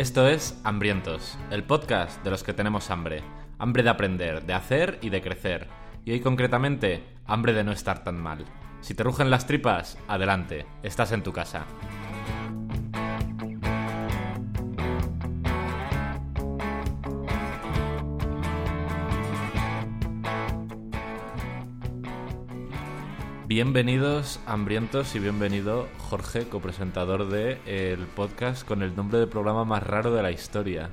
Esto es Hambrientos, el podcast de los que tenemos hambre. Hambre de aprender, de hacer y de crecer. Y hoy concretamente, hambre de no estar tan mal. Si te rugen las tripas, adelante, estás en tu casa. Bienvenidos, hambrientos, y bienvenido Jorge, copresentador de el podcast con el nombre del programa más raro de la historia.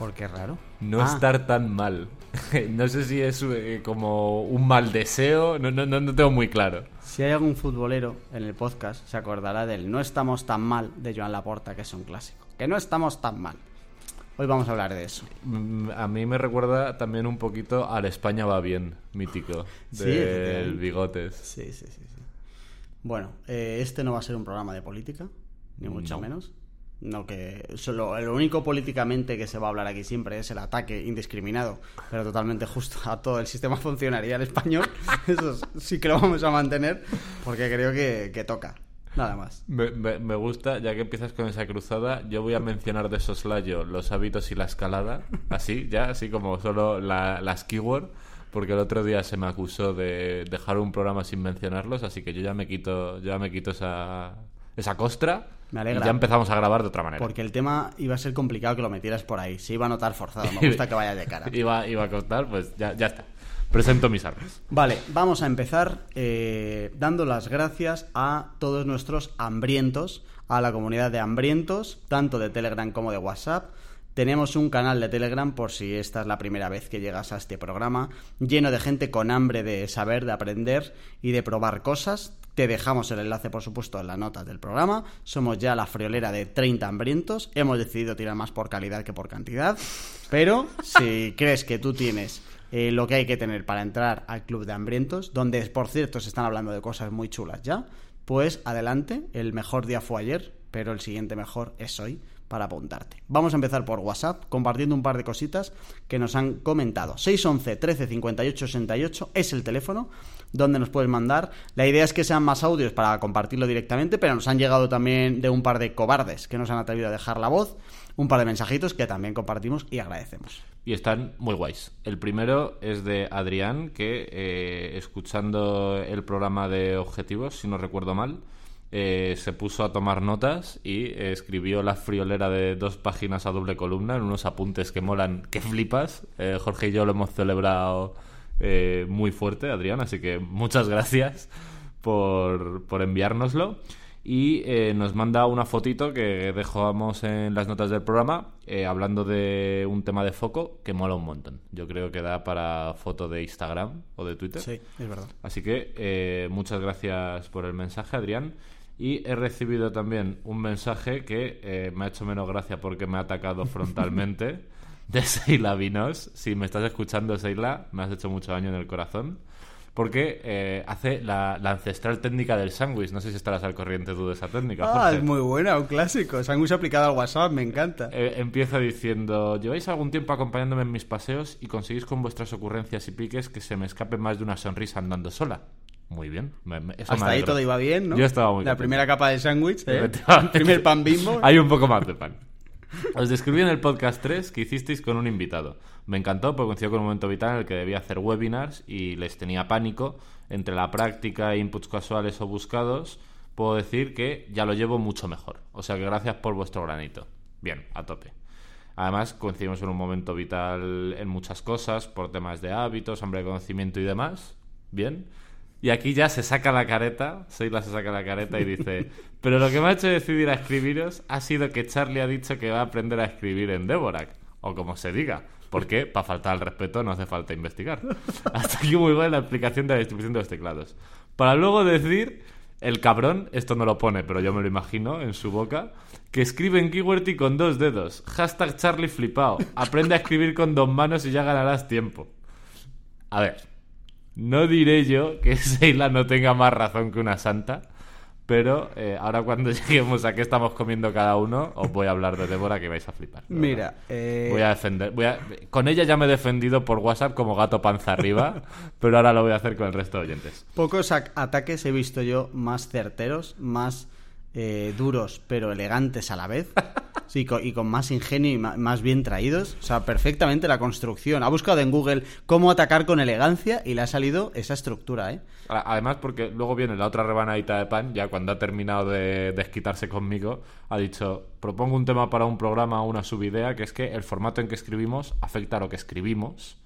¿Por qué raro? No Ah, estar tan mal. no sé si es eh, como un mal deseo, no, no, no tengo muy claro. Si hay algún futbolero en el podcast, se acordará del No estamos tan mal de Joan Laporta, que es un clásico. Que no estamos tan mal. Hoy vamos a hablar de eso. Mm, A mí me recuerda también un poquito al España va bien, mítico, del. Bigotes. Sí, sí, sí. sí. Bueno, eh, este no va a ser un programa de política, ni mucho No. menos. No que solo lo único políticamente que se va a hablar aquí siempre es el ataque indiscriminado, pero totalmente justo a todo el sistema funcionarial español. Eso sí que lo vamos a mantener porque creo que, que toca. Nada más. Me, me- me gusta, ya que empiezas con esa cruzada, yo voy a mencionar de soslayo los hábitos y la escalada, así, ya, así como solo la- las keyword, porque el otro día se me acusó de dejar un programa sin mencionarlos, así que yo ya me quito, ya me quito esa, esa costra Me alegra. y ya empezamos a grabar de otra manera. Porque el tema iba a ser complicado que lo metieras por ahí. Se iba a notar forzado. Me gusta que vaya de cara. Iba, iba a costar, pues ya, ya está. Presento mis armas. Vale, vamos a empezar eh, dando las gracias a todos nuestros hambrientos, a la comunidad de hambrientos, tanto de Telegram como de WhatsApp. Tenemos un canal de Telegram por si esta es la primera vez que llegas a este programa, lleno de gente con hambre de saber, de aprender y de probar cosas. Te dejamos el enlace, por supuesto, en las notas del programa. Somos ya la friolera de 30 hambrientos. Hemos decidido tirar más por calidad que por cantidad. Pero si crees que tú tienes eh, lo que hay que tener para entrar al club de hambrientos, donde por cierto se están hablando de cosas muy chulas ya, pues adelante, el mejor día fue ayer, pero el siguiente mejor es hoy para apuntarte. Vamos a empezar por WhatsApp, compartiendo un par de cositas que nos han comentado. 611 13 58 68 es el teléfono donde nos puedes mandar. La idea es que sean más audios para compartirlo directamente, pero nos han llegado también de un par de cobardes que nos han atrevido a dejar la voz, un par de mensajitos que también compartimos y agradecemos. Y están muy guays. El primero es de Adrián, que eh, escuchando el programa de objetivos, si no recuerdo mal, eh, se puso a tomar notas y eh, escribió la friolera de dos páginas a doble columna en unos apuntes que molan, que flipas. Eh, Jorge y yo lo hemos celebrado eh, muy fuerte, Adrián, así que muchas gracias por, por enviárnoslo. Y eh, nos manda una fotito que dejamos en las notas del programa, eh, hablando de un tema de foco que mola un montón. Yo creo que da para foto de Instagram o de Twitter. Sí, es verdad. Así que eh, muchas gracias por el mensaje, Adrián. Y he recibido también un mensaje que me ha hecho menos gracia porque me ha atacado frontalmente de Seila Vinos. Si me estás escuchando, Seila, me has hecho mucho daño en el corazón. Porque eh, hace la, la ancestral técnica del sándwich. No sé si estarás al corriente tú de esa técnica. Ah, Jorge. es muy buena, un clásico. Sándwich aplicado al WhatsApp, me encanta. Eh, empieza diciendo, lleváis algún tiempo acompañándome en mis paseos y conseguís con vuestras ocurrencias y piques que se me escape más de una sonrisa andando sola. Muy bien. me- me- eso me Hasta ahí todo iba bien, ¿no? Yo estaba muy La contento. primera capa de sándwich, ¿eh? Efectivamente. primer pan bimbo. Hay un poco más de pan. Os describí en el podcast 3 que hicisteis con un invitado. Me encantó porque coincidió con un momento vital en el que debía hacer webinars y les tenía pánico. Entre la práctica e inputs casuales o buscados, puedo decir que ya lo llevo mucho mejor. O sea que gracias por vuestro granito. Bien, a tope. Además, coincidimos en un momento vital en muchas cosas, por temas de hábitos, hambre de conocimiento y demás. Bien. Y aquí ya se saca la careta, Seila se saca la careta y dice, pero lo que me ha hecho decidir a escribiros ha sido que Charlie ha dicho que va a aprender a escribir en Devorak, o como se diga, porque para faltar al respeto no hace falta investigar. Hasta aquí muy buena la explicación de la distribución de los teclados. Para luego decir, el cabrón, esto no lo pone, pero yo me lo imagino en su boca, que escribe en QWERTY con dos dedos, hashtag Charlie flipao, aprende a escribir con dos manos y ya ganarás tiempo. A ver, no diré yo que Seila no tenga más razón que una santa, pero eh, ahora cuando lleguemos a qué estamos comiendo cada uno, os voy a hablar de Débora que vais a flipar. Mira, eh, Voy a defender. Voy a, con ella ya me he defendido por WhatsApp como gato panza arriba, pero ahora lo voy a hacer con el resto de oyentes. pocos ataques he visto yo más certeros, más eh, duros pero elegantes a la vez. sí, y con más ingenio y más bien traídos. O sea, perfectamente la construcción. Ha buscado en Google cómo atacar con elegancia y le ha salido esa estructura, ¿eh? Además, porque luego viene la otra rebanadita de pan, ya cuando ha terminado de desquitarse conmigo, ha dicho, propongo un tema para un programa o una subidea, que es que el formato en que escribimos afecta a lo que escribimos,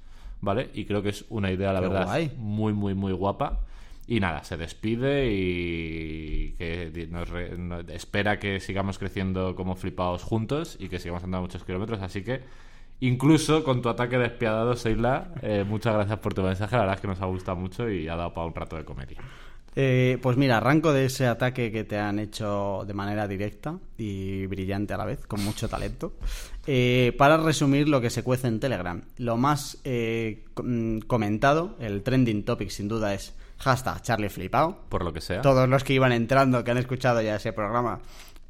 ¿vale? Y creo que es una idea, la Qué verdad, guay. muy, muy, muy guapa. Y nada, se despide y que nos re- espera que sigamos creciendo como flipados juntos y que sigamos andando muchos kilómetros. Así que, incluso con tu ataque despiadado, Seila, eh, muchas gracias por tu mensaje. La verdad es que nos ha gustado mucho y ha dado para un rato de comedia. Eh, pues mira, arranco de ese ataque que te han hecho de manera directa y brillante a la vez, con mucho talento. Eh, para resumir lo que se cuece en Telegram, lo más eh, com- comentado, el trending topic sin duda es hashtag Charlie Flipao. Por lo que sea. Todos los que iban entrando, que han escuchado ya ese programa,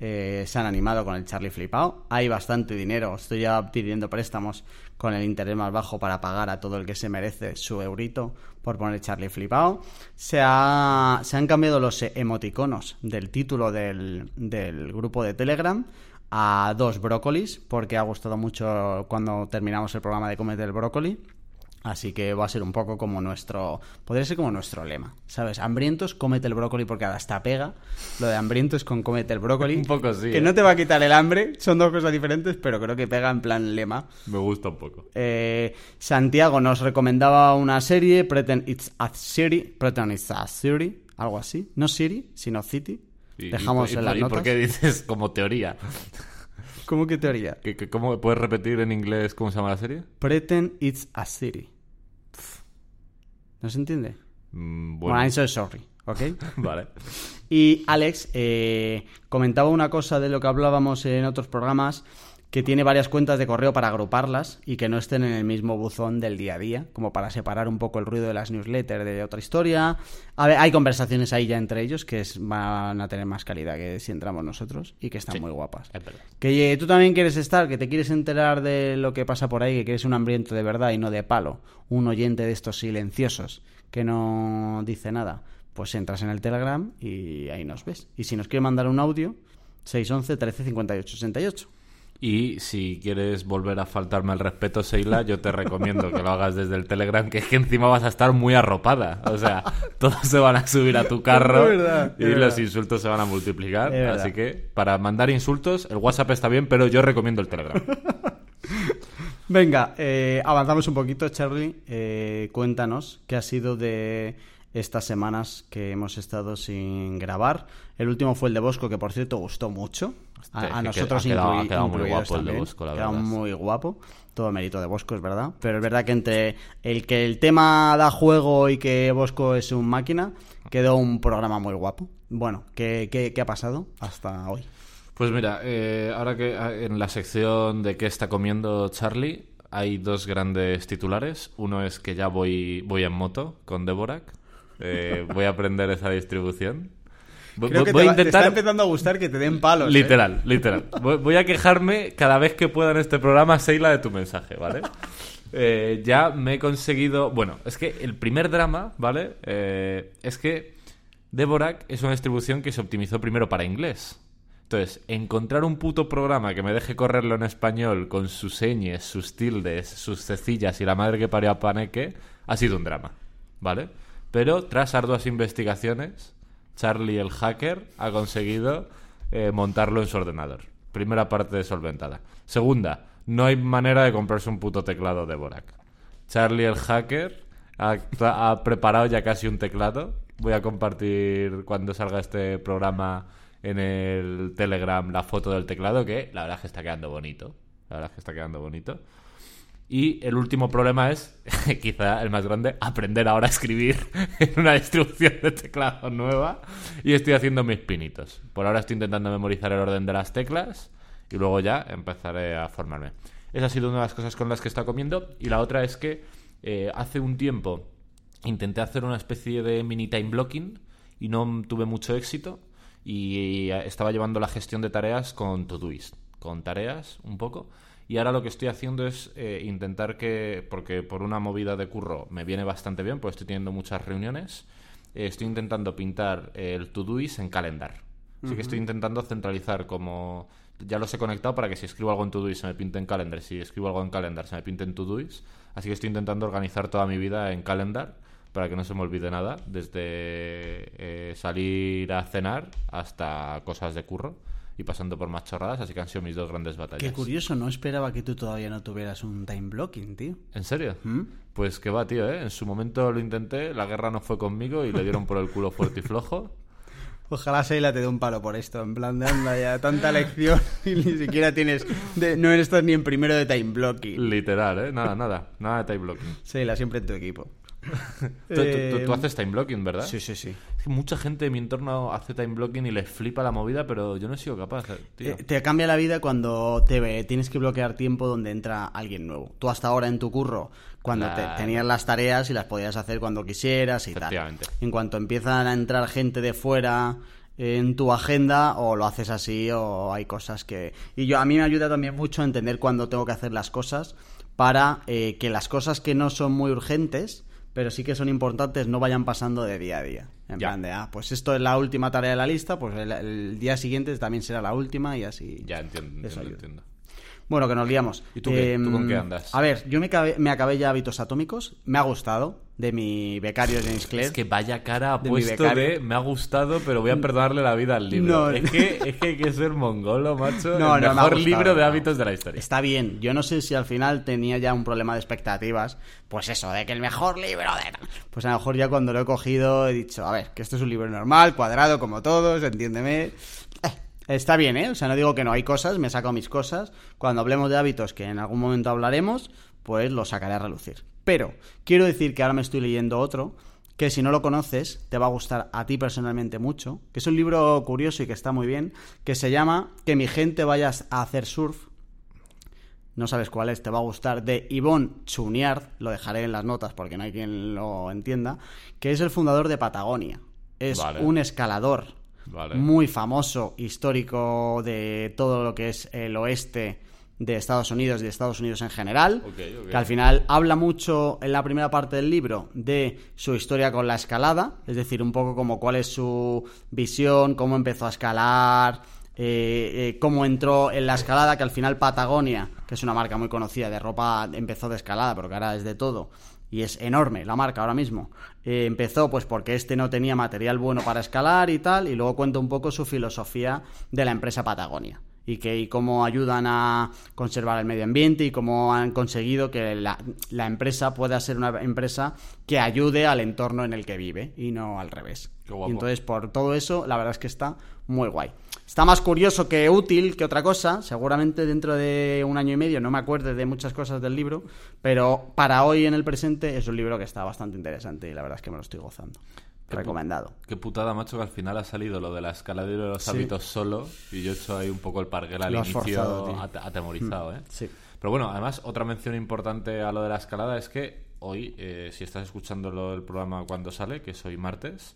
eh, se han animado con el Charlie Flipao. Hay bastante dinero. Estoy ya pidiendo préstamos con el interés más bajo para pagar a todo el que se merece su eurito por poner Charlie Flipao. Se, ha- se han cambiado los emoticonos del título del, del grupo de Telegram a dos brócolis, porque ha gustado mucho cuando terminamos el programa de Comete el Brócoli. Así que va a ser un poco como nuestro. Podría ser como nuestro lema. ¿Sabes? Hambrientos, cómete el brócoli porque hasta pega. Lo de hambrientos con cómete el brócoli. Un poco sí, Que ¿eh? no te va a quitar el hambre. Son dos cosas diferentes, pero creo que pega en plan lema. Me gusta un poco. Eh, Santiago nos recomendaba una serie, Pretend It's a City. Pretend It's a City. Algo así. No City, sino City. Y- Dejamos y- y- en las ¿Y notas. por qué dices como teoría? ¿Cómo que teoría? ¿Que- que- ¿Cómo puedes repetir en inglés cómo se llama la serie? Pretend It's a City. ¿No se entiende? Mm, Bueno, bueno, I'm so sorry. ¿Ok? vale. Y Alex eh, comentaba una cosa de lo que hablábamos en otros programas, que tiene varias cuentas de correo para agruparlas y que no estén en el mismo buzón del día a día, como para separar un poco el ruido de las newsletters de otra historia. A ver, hay conversaciones ahí ya entre ellos que es- van a tener más calidad que si entramos nosotros y que están Sí. muy guapas. Es verdad. Que eh, tú también quieres estar, que te quieres enterar de lo que pasa por ahí, que quieres un hambriento de verdad y no de palo, un oyente de estos silenciosos que no dice nada, pues entras en el Telegram y ahí nos ves. Y si nos quieres mandar un audio, 611 13 58 68. Y si quieres volver a faltarme al respeto, Seila, yo te recomiendo que lo hagas desde el Telegram, que es que encima vas a estar muy arropada. O sea, todos se van a subir a tu carro verdad, y los verdad. insultos se van a multiplicar. Así que para mandar insultos, el WhatsApp está bien, pero yo recomiendo el Telegram. Venga, eh, avanzamos un poquito, Charlie. Eh, cuéntanos qué ha sido de estas semanas que hemos estado sin grabar. El último fue el de Bosco, que por cierto gustó mucho. A, nosotros ha quedado- ha quedado muy guapo el de. Bosco, la Ha quedado verdad. muy guapo. Todo mérito de Bosco, es verdad. Pero es verdad que entre el que el tema da juego y que Bosco es un máquina, quedó un programa muy guapo. Bueno, ¿qué, qué, qué ha pasado hasta hoy? Pues mira, eh, ahora que ah, en la sección de qué está comiendo Charlie hay dos grandes titulares. Uno es que ya voy, voy en moto con Dvorak. Eh, voy a aprender esa distribución. Creo que voy a va- te intentar... está empezando a gustar que te den palos. ¿eh? Literal, literal. Voy, a quejarme cada vez que pueda en este programa, Seila, de tu mensaje, ¿vale? Eh, ya me he conseguido... Bueno, es que el primer drama, ¿vale? Eh, es que Dvorak es una distribución que se optimizó primero para inglés. Entonces, encontrar un puto programa que me deje correrlo en español con sus señes, sus tildes, sus cecillas y la madre que parió a Paneque ha sido un drama, ¿vale? Pero tras arduas investigaciones, Charlie el hacker ha conseguido eh, montarlo en su ordenador. Primera parte solventada. Segunda, no hay manera de comprarse un puto teclado de Borak. Charlie el hacker ha, ha preparado ya casi un teclado. Voy a compartir cuando salga este programa en el Telegram la foto del teclado, que la verdad es que está quedando bonito. La verdad es que está quedando bonito. Y el último problema es, quizá el más grande, aprender ahora a escribir en una distribución de teclado nueva. Y estoy haciendo mis pinitos. Por ahora estoy intentando memorizar el orden de las teclas y luego ya empezaré a formarme. Esa ha sido una de las cosas con las que está comiendo. Y la otra es que eh, hace un tiempo intenté hacer una especie de mini time blocking y no tuve mucho éxito. Y estaba llevando la gestión de tareas con Todoist, con tareas un poco. Y ahora lo que estoy haciendo es eh, intentar que, porque por una movida de curro me viene bastante bien, pues estoy teniendo muchas reuniones, eh, estoy intentando pintar el Todoist en calendar. Así que estoy intentando centralizar como... Ya los he conectado para que si escribo algo en Todoist se me pinte en Calendar, si escribo algo en Calendar se me pinte en Todoist. Así que estoy intentando organizar toda mi vida en Calendar para que no se me olvide nada, desde eh, salir a cenar hasta cosas de curro y pasando por más chorradas, así que han sido mis dos grandes batallas. Qué curioso, no esperaba que tú todavía no tuvieras un time blocking, tío. ¿En serio? ¿Mm? Pues que va, tío, ¿eh? En su momento lo intenté, la guerra no fue conmigo y le dieron por el culo fuerte y flojo. Ojalá Seila te dé un palo por esto, en plan de anda ya, tanta lección y ni siquiera tienes, de- no eres ni en primero de time blocking. Literal, ¿eh? Nada, nada, nada de time blocking. Seila, siempre en tu equipo. Tú, tú- tú- tú Eh, haces time blocking, ¿verdad? Sí, sí, sí. Es que mucha gente de mi entorno hace time blocking y les flipa la movida, pero yo no he sido capaz, eh, tío. Eh, te cambia la vida cuando te ve- tienes que bloquear tiempo donde entra alguien nuevo. Tú hasta ahora en tu curro, cuando te- tenías las tareas y las podías hacer cuando quisieras y tal. En cuanto empiezan a entrar gente de fuera en tu agenda, o lo haces así, o hay cosas que... Y yo a mí me ayuda también mucho a entender cuándo tengo que hacer las cosas para eh, que las cosas que no son muy urgentes, pero sí que son importantes, no vayan pasando de día a día. En Ya. plan de, ah, pues esto es la última tarea de la lista, pues el, el día siguiente también será la última y así. Ya entiendo, entiendo, entiendo. Bueno, que nos liamos. ¿Y tú qué? ¿Tú con Em, qué andas? A ver, yo me acabé, me acabé ya Hábitos Atómicos. Me ha gustado. De mi becario James Clear. Es que vaya cara ha puesto de me ha gustado, pero voy a perdonarle la vida al libro. No. es, que, es que hay que ser mongolo, macho. No, el no, me mejor gustado, libro de hábitos de la historia. Está bien. Yo no sé si al final tenía ya un problema de expectativas. Pues eso, de que el mejor libro de... Pues a lo mejor ya cuando lo he cogido he dicho, a ver, que esto es un libro normal, cuadrado como todos, entiéndeme. Eh, está bien, ¿eh? O sea, no digo que no hay cosas, me he sacado mis cosas. Cuando hablemos de hábitos, que en algún momento hablaremos, pues lo sacaré a relucir. Pero quiero decir que ahora me estoy leyendo otro que si no lo conoces te va a gustar a ti personalmente mucho, que es un libro curioso y que está muy bien, que se llama Que mi gente vaya a hacer surf. No sabes cuál es, te va a gustar, de Yvonne Chuniard, lo dejaré en las notas porque no hay quien lo entienda, que es el fundador de Patagonia. Es Vale. un escalador Vale. muy famoso, histórico de todo lo que es el oeste de Estados Unidos y de Estados Unidos en general, que al final habla mucho en la primera parte del libro de su historia con la escalada, es decir, un poco como cuál es su visión, cómo empezó a escalar, eh, eh, cómo entró en la escalada, que al final Patagonia, que es una marca muy conocida de ropa, empezó de escalada, pero que ahora es de todo, y es enorme la marca ahora mismo. Eh, empezó pues porque este no tenía material bueno para escalar y tal, y luego cuenta un poco su filosofía de la empresa Patagonia y que y cómo ayudan a conservar el medio ambiente y cómo han conseguido que la, la empresa pueda ser una empresa que ayude al entorno en el que vive y no al revés. Qué guapo. Y entonces por todo eso la verdad es que está muy guay. Está más curioso que útil que otra cosa. Seguramente dentro de un año y medio no me acuerde de muchas cosas del libro, pero para hoy en el presente es un libro que está bastante interesante y la verdad es que me lo estoy gozando. Qué pu- Recomendado. Qué putada, macho, que al final ha salido lo de la escalada y lo de los Sí. hábitos solo. Y yo he hecho ahí un poco el parguel al Lo inicio forzado, tío. Mm. atemorizado, ¿eh? Sí. Pero bueno, además, otra mención importante a lo de la escalada es que hoy, eh, si estás escuchando lo del programa cuando sale, que es hoy martes,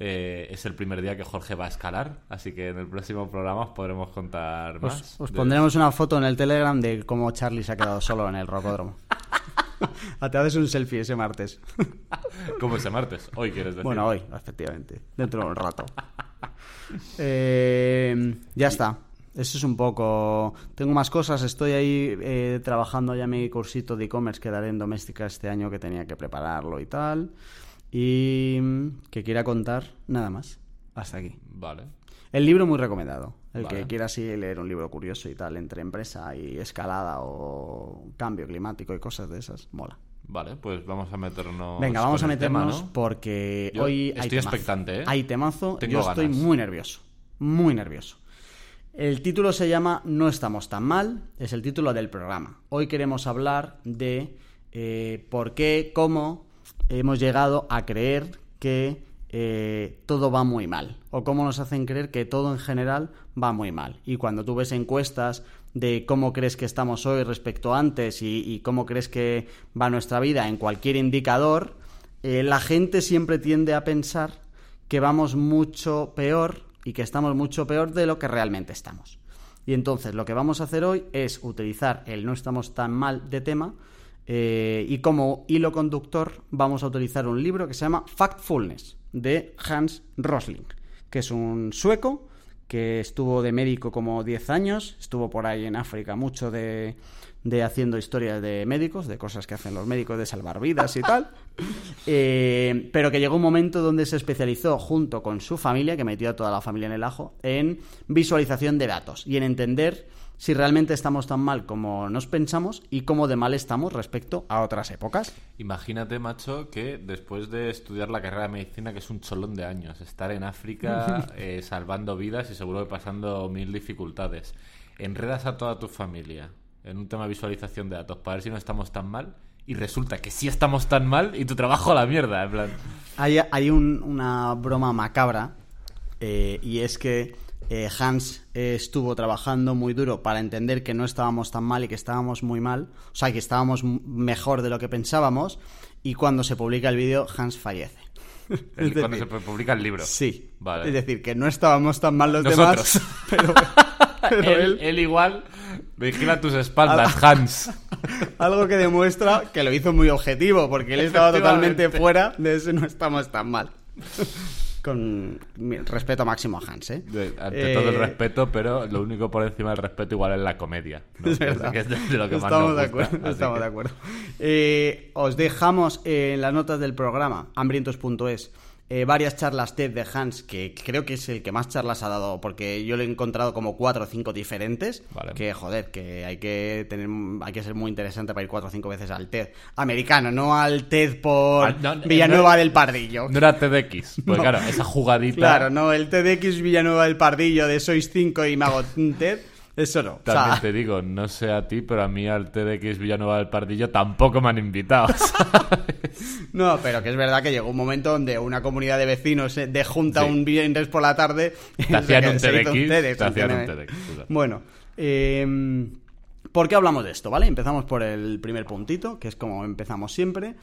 eh, es el primer día que Jorge va a escalar. Así que en el próximo programa os podremos contar más. Os, os de- pondremos una foto en el Telegram de cómo Charlie se ha quedado solo en el rocódromo. Ah, Te haces un selfie ese martes. ¿Cómo ese martes? Hoy quieres decir. Bueno, hoy, efectivamente. Dentro de un rato. Eh, ya está. Eso es un poco. Tengo más cosas. Estoy ahí eh, trabajando ya mi cursito de e-commerce que daré en doméstica este año que tenía que prepararlo y tal. Y mm, que quiera contar nada más. Hasta aquí. Vale. El libro muy recomendado. El Vale. que quiera así leer un libro curioso y tal, entre empresa y escalada o cambio climático y cosas de esas, mola. Vale, pues vamos a meternos. Venga, vamos a tema, meternos ¿no? porque Yo hoy hay estoy temazo. expectante, ¿eh? Hay temazo. Tengo Yo estoy muy nervioso. Muy nervioso. El título se llama No estamos tan mal. Es el título del programa. Hoy queremos hablar de eh, por qué, cómo hemos llegado a creer que eh, todo va muy mal. O cómo nos hacen creer que todo en general va muy mal. Y cuando tú ves encuestas de cómo crees que estamos hoy respecto a antes y, cómo crees que va nuestra vida en cualquier indicador, eh, la gente siempre tiende a pensar que vamos mucho peor y que estamos mucho peor de lo que realmente estamos. Y entonces lo que vamos a hacer hoy es utilizar el no estamos tan mal de tema eh, y como hilo conductor vamos a utilizar un libro que se llama Factfulness de Hans Rosling, que es un sueco que estuvo de médico como 10 años, estuvo por ahí en África mucho de, de haciendo historias de médicos, de cosas que hacen los médicos de salvar vidas y tal, Eh, pero que llegó un momento donde se especializó junto con su familia, que metió a toda la familia en el ajo, en visualización de datos y en entender si realmente estamos tan mal como nos pensamos y cómo de mal estamos respecto a otras épocas. Imagínate, macho, que después de estudiar la carrera de medicina, que es un cholón de años, estar en África eh, salvando vidas y seguro que pasando mil dificultades, enredas a toda tu familia en un tema de visualización de datos para ver si no estamos tan mal y resulta que sí estamos tan mal y tu trabajo a la mierda, en plan... Hay, hay un- una broma macabra eh, y es que eh, Hans eh, estuvo trabajando muy duro para entender que no estábamos tan mal y que estábamos muy mal, o sea, que estábamos mejor de lo que pensábamos y cuando se publica el vídeo Hans fallece. El- Es cuando decir, se publica el libro. Sí, Vale. es decir, que no estábamos tan mal los Nosotros. demás, pero, pero él, él, él igual vigila tus espaldas, Hans. algo que demuestra que lo hizo muy objetivo, porque él estaba totalmente fuera de ese no estamos tan mal. Con respeto máximo a Hans, ¿eh? De- ante Eh, todo el respeto, pero lo único por encima del respeto igual es la comedia. ¿no? Es Que verdad. que es de, de lo que más estamos nos de acuerdo. Estamos que- de acuerdo. Eh, os dejamos en las notas del programa, hambrientos.es, eh, varias charlas TED de Hans, que creo que es el que más charlas ha dado, porque yo lo he encontrado como cuatro o cinco diferentes. Vale. Que joder, que hay que tener, hay que ser muy interesante para ir cuatro o cinco veces al TED americano, no al TED por Al- no, Villanueva no- del Pardillo. No era TEDx, pues No. claro, esa jugadita. Claro, no, el TEDx Villanueva del Pardillo de Sois 5 y me hago un TED, eso no. O sea, También te digo, no sé a ti, pero a mí al TEDx Villanueva del Pardillo tampoco me han invitado. No, pero que es verdad que llegó un momento donde una comunidad de vecinos eh, de junta Sí. un viernes por la tarde Te hacían un hizo TEDx, te hacían un. Bueno, eh, ¿por qué hablamos de esto? ¿Vale? Empezamos por el primer puntito, que es como empezamos siempre.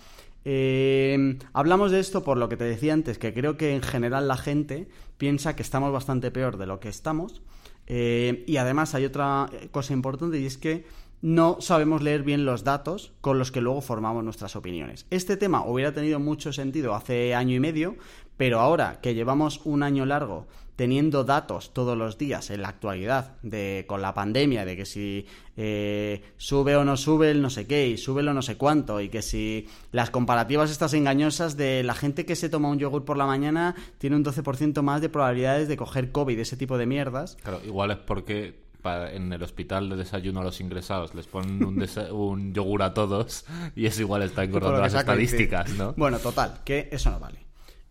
Eh, hablamos de esto por lo que te decía antes, que creo que en general la gente piensa que estamos bastante peor de lo que estamos. Eh, y además hay otra cosa importante y es que no sabemos leer bien los datos con los que luego formamos nuestras opiniones. Este tema hubiera tenido mucho sentido hace año y medio, pero ahora que llevamos un año largo teniendo datos todos los días en la actualidad de con la pandemia de que si eh, sube o no sube el no sé qué y sube o no sé cuánto y que si las comparativas estas engañosas de la gente que se toma un yogur por la mañana tiene un 12% más de probabilidades de coger COVID, ese tipo de mierdas. Claro, igual es porque en el hospital de desayuno a los ingresados les ponen un, un yogur a todos y eso igual está engordando lo las estadísticas, TIC. ¿no? Bueno, total, que eso no vale.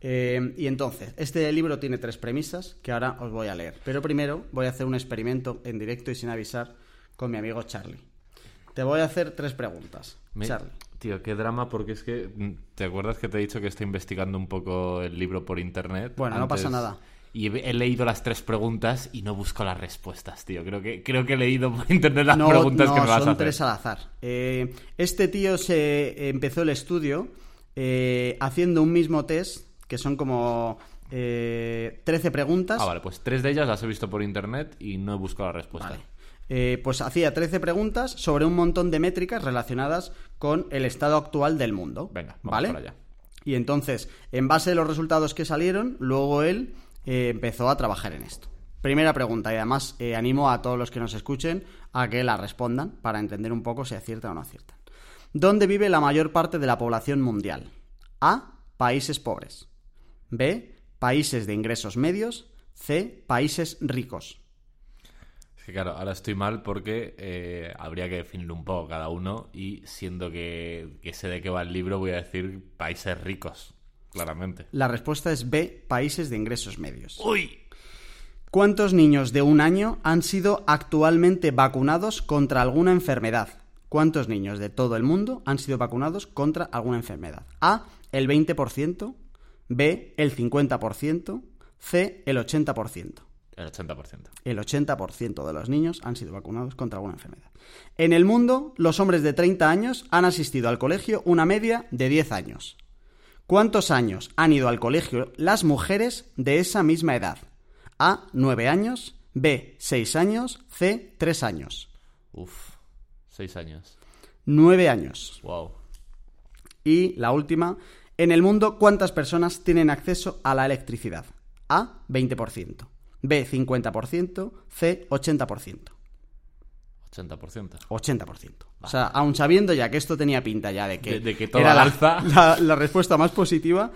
Eh, y entonces, este libro tiene tres premisas que ahora os voy a leer. Pero primero voy a hacer un experimento en directo y sin avisar con mi amigo Charlie. Te voy a hacer tres preguntas. Me- Charlie. Tío, qué drama, porque es que. mm, ¿Te acuerdas que te he dicho que estoy investigando un poco el libro por internet? Bueno, no pasa nada. Y he, leído las tres preguntas y no busco las respuestas, tío. Creo que, creo que he leído por internet las no, preguntas no, que me vas son a hacer. tres al azar. Eh, este tío se empezó el estudio eh, haciendo un mismo test, que son como eh, 13 preguntas. Ah, vale, pues tres de ellas las he visto por internet y no he buscado la respuesta. Vale. Eh, pues hacía 13 preguntas sobre un montón de métricas relacionadas con el estado actual del mundo. Venga, vamos ¿vale? para allá. Y entonces, en base a los resultados que salieron, luego él eh, empezó a trabajar en esto. Primera pregunta, y además eh, animo a todos los que nos escuchen a que la respondan para entender un poco si aciertan o no aciertan. ¿Dónde vive la mayor parte de la población mundial? A. Países pobres. B. Países de ingresos medios. C. Países ricos. Es que claro, ahora estoy mal porque eh, habría que definirlo un poco cada uno y siendo que, que sé de qué va el libro voy a decir países ricos, claramente. La respuesta es B, países de ingresos medios. ¡Uy! ¿Cuántos niños de un año han sido actualmente vacunados contra alguna enfermedad? ¿Cuántos niños de todo el mundo han sido vacunados contra alguna enfermedad? A, el 20%, B, el 50%, C, el 80%. El 80%. El 80% de los niños han sido vacunados contra alguna enfermedad. En el mundo, los hombres de 30 años han asistido al colegio una media de 10 años. ¿Cuántos años han ido al colegio las mujeres de esa misma edad? A, 9 años, B, 6 años, C, 3 años. Uf, seis años. 9 años. Wow. Y la última, en el mundo, ¿cuántas personas tienen acceso a la electricidad? A, 20%. B 50%, C 80%. 80%. 80%. O sea, aun sabiendo ya que esto tenía pinta ya de que, De- de que era al la, alza. la- la respuesta más positiva,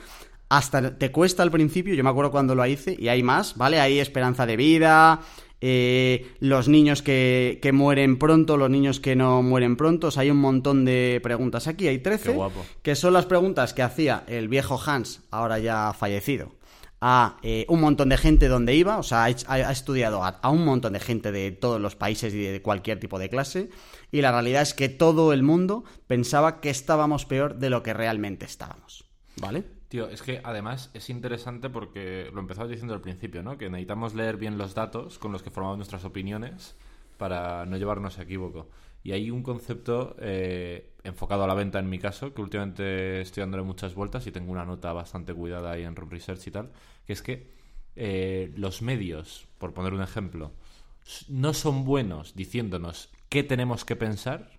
hasta te cuesta al principio, yo me acuerdo cuando lo hice, y hay más, ¿vale? Hay esperanza de vida, eh, los niños que, que mueren pronto, los niños que no mueren pronto, o sea, hay un montón de preguntas aquí, hay 13, Qué guapo. que son las preguntas que hacía el viejo Hans, ahora ya fallecido, a eh, un montón de gente donde iba, o sea, ha estudiado a, a un montón de gente de todos los países y de cualquier tipo de clase, y la realidad es que todo el mundo pensaba que estábamos peor de lo que realmente estábamos, ¿vale? Tío, es que además es interesante porque lo empezabas diciendo al principio, ¿no? Que necesitamos leer bien los datos con los que formamos nuestras opiniones para no llevarnos a equívoco. Y hay un concepto eh, enfocado a la venta en mi caso, que últimamente estoy dándole muchas vueltas y tengo una nota bastante cuidada ahí en Room Research y tal, que es que eh, los medios, por poner un ejemplo, no son buenos diciéndonos qué tenemos que pensar,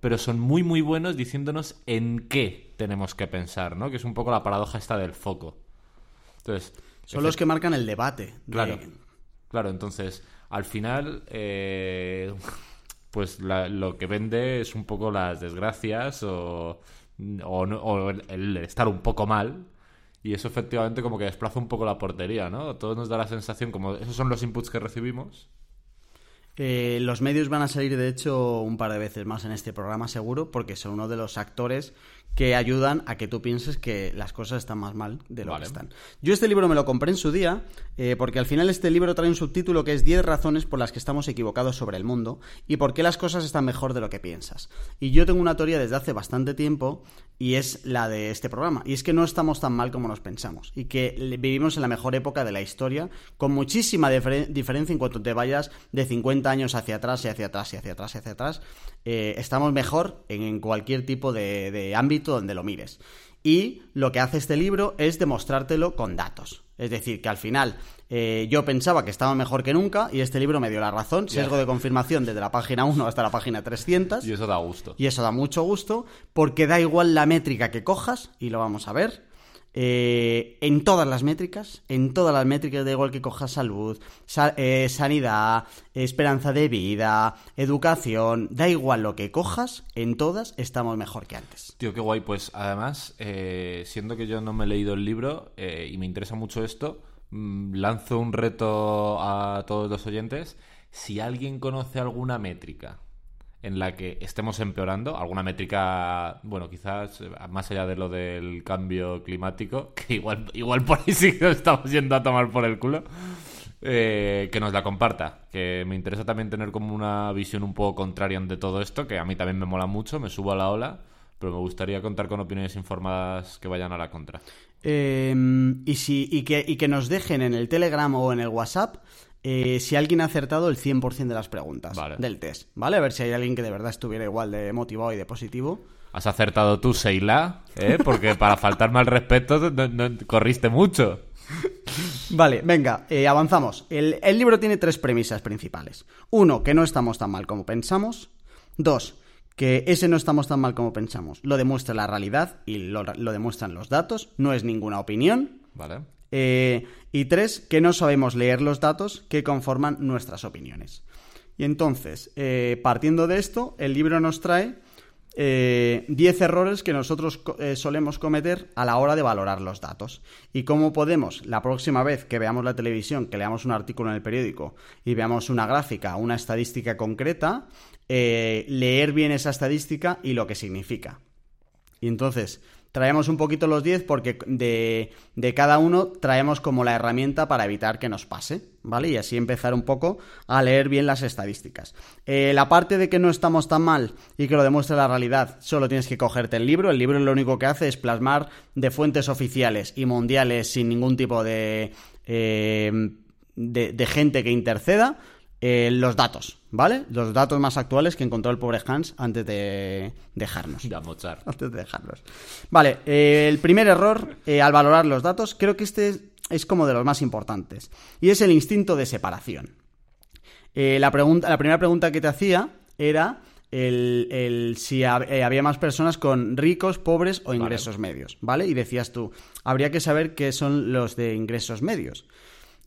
pero son muy muy buenos diciéndonos en qué tenemos que pensar, ¿no? Que es un poco la paradoja esta del foco. Entonces, Son los que marcan el debate. de- Claro. Claro, entonces, al final, eh, pues la- lo que vende es un poco las desgracias o, o, no- o el, el estar un poco mal. Y eso efectivamente como que desplaza un poco la portería, ¿no? Todo nos da la sensación, como esos son los inputs que recibimos. Eh, los medios van a salir, de hecho, un par de veces más en este programa, seguro, porque son uno de los actores que ayudan a que tú pienses que las cosas están más mal de lo Vale. que están. Yo este libro me lo compré en su día, eh, porque al final este libro trae un subtítulo que es 10 razones por las que estamos equivocados sobre el mundo y por qué las cosas están mejor de lo que piensas. Y yo tengo una teoría desde hace bastante tiempo y es la de este programa. Y es que no estamos tan mal como nos pensamos y que vivimos en la mejor época de la historia, con muchísima difere- diferencia en cuanto te vayas de 50 años hacia atrás y hacia atrás y hacia atrás y hacia atrás. Eh, estamos mejor en, en cualquier tipo de, de ámbito donde lo mires. Y lo que hace este libro es demostrártelo con datos. Es decir, que al final eh, yo pensaba que estaba mejor que nunca y este libro me dio la razón. Sesgo de confirmación desde la página 1 hasta la página 300. Y eso da gusto. Y eso da mucho gusto porque da igual la métrica que cojas, y lo vamos a ver. Eh, en todas las métricas, en todas las métricas, da igual que cojas salud, sa- eh, sanidad, esperanza de vida, educación, da igual lo que cojas, en todas estamos mejor que antes. Tío, qué guay. Pues además, eh, siendo que yo no me he leído el libro eh, y me interesa mucho esto, mm, lanzo un reto a todos los oyentes. Si alguien conoce alguna métrica en la que estemos empeorando, alguna métrica, bueno, quizás eh, más allá de lo del cambio climático, que igual, igual por ahí sí que nos estamos yendo a tomar por el culo, eh, que nos la comparta. Que me interesa también tener como una visión un poco contraria de todo esto, que a mí también me mola mucho, me subo a la ola, pero me gustaría contar con opiniones informadas que vayan a la contra. Eh, y, si, y, que, y que nos dejen en el Telegram o en el WhatsApp eh, si alguien ha acertado el 100% de las preguntas Vale. del test, ¿vale? A ver si hay alguien que de verdad estuviera igual de motivado y de positivo. Has acertado tú, Seila, ¿eh? porque para faltarme al respeto no- no- corriste mucho. Vale, venga, eh, avanzamos. El, el libro tiene tres premisas principales. Uno, que no estamos tan mal como pensamos. Dos, que ese no estamos tan mal como pensamos. Lo demuestra la realidad y lo, lo demuestran los datos. No es ninguna opinión. ¿Vale? Eh, y tres, que no sabemos leer los datos que conforman nuestras opiniones. Y entonces, eh, partiendo de esto, el libro nos trae eh, 10 errores que nosotros eh, solemos cometer a la hora de valorar los datos. Y cómo podemos, la próxima vez que veamos la televisión, que leamos un artículo en el periódico y veamos una gráfica, una estadística concreta, eh, leer bien esa estadística y lo que significa. Y entonces, traemos un poquito los 10 porque de, de cada uno traemos como la herramienta para evitar que nos pase, ¿vale? Y así empezar un poco a leer bien las estadísticas. Eh, la parte de que no estamos tan mal y que lo demuestra la realidad, solo tienes que cogerte el libro. El libro lo único que hace es plasmar de fuentes oficiales y mundiales sin ningún tipo de, eh, de, de gente que interceda. Eh, los datos, ¿vale? Los datos más actuales que encontró el pobre Hans antes de dejarnos Ya, antes de dejarlos. Vale, eh, el primer error eh, al valorar los datos, creo que este es, como de los más importantes, y es el instinto de separación. La, pregunta, la primera pregunta que te hacía era el, el si hab- había más personas con ricos, pobres o ingresos medios, ¿vale? Y decías tú, habría que saber qué son los de ingresos medios.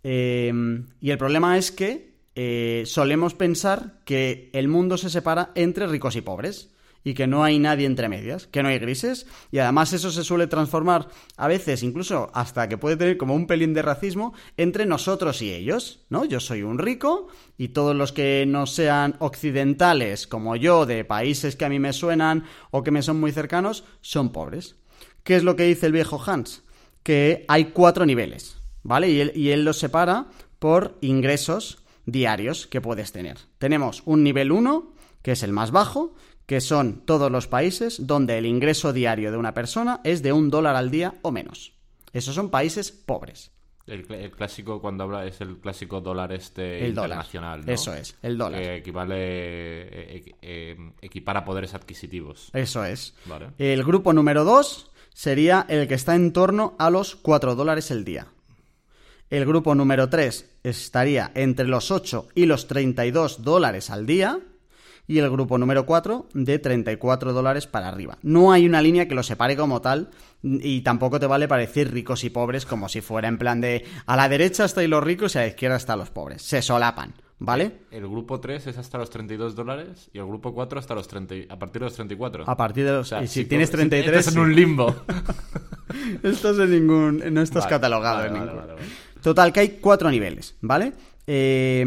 Y el problema es que eh, solemos pensar que el mundo se separa entre ricos y pobres y que no hay nadie entre medias, que no hay grises, y además eso se suele transformar a veces, incluso hasta que puede tener como un pelín de racismo, entre nosotros y ellos, ¿no? Yo soy un rico y todos los que no sean occidentales como yo, de países que a mí me suenan o que me son muy cercanos, son pobres. ¿Qué es lo que dice el viejo Hans? Que hay cuatro niveles, ¿vale? Y él, y él los separa por ingresos diarios que puedes tener. Tenemos un nivel 1, que es el más bajo, que son todos los países donde el ingreso diario de una persona es de un dólar al día o menos. Esos son países pobres. El, cl- el clásico, cuando habla, es el clásico dólar este El dólar. internacional, ¿no? Eso es, el dólar. Que equivale, eh, eh, eh, equipara poderes adquisitivos. Eso es. Vale. El grupo número 2 sería el que está en torno a los 4 dólares el día. El grupo número 3 estaría entre los 8 y los 32 dólares al día. Y el grupo número 4 de 34 dólares para arriba. No hay una línea que lo separe como tal y tampoco te vale para decir ricos y pobres como si fuera en plan de a la derecha estáis los ricos y a la izquierda están los pobres. Se solapan, ¿vale? El grupo 3 es hasta los 32 dólares y el grupo 4 hasta los 30, y- a partir de los 34. A partir de los... O sea, y si sí, tienes como- sí, 33... Estás sí. en un limbo. Estás en ningún. No estás Vale, catalogado vale, en vale, ninguno. Total, que hay cuatro niveles, ¿vale? Eh,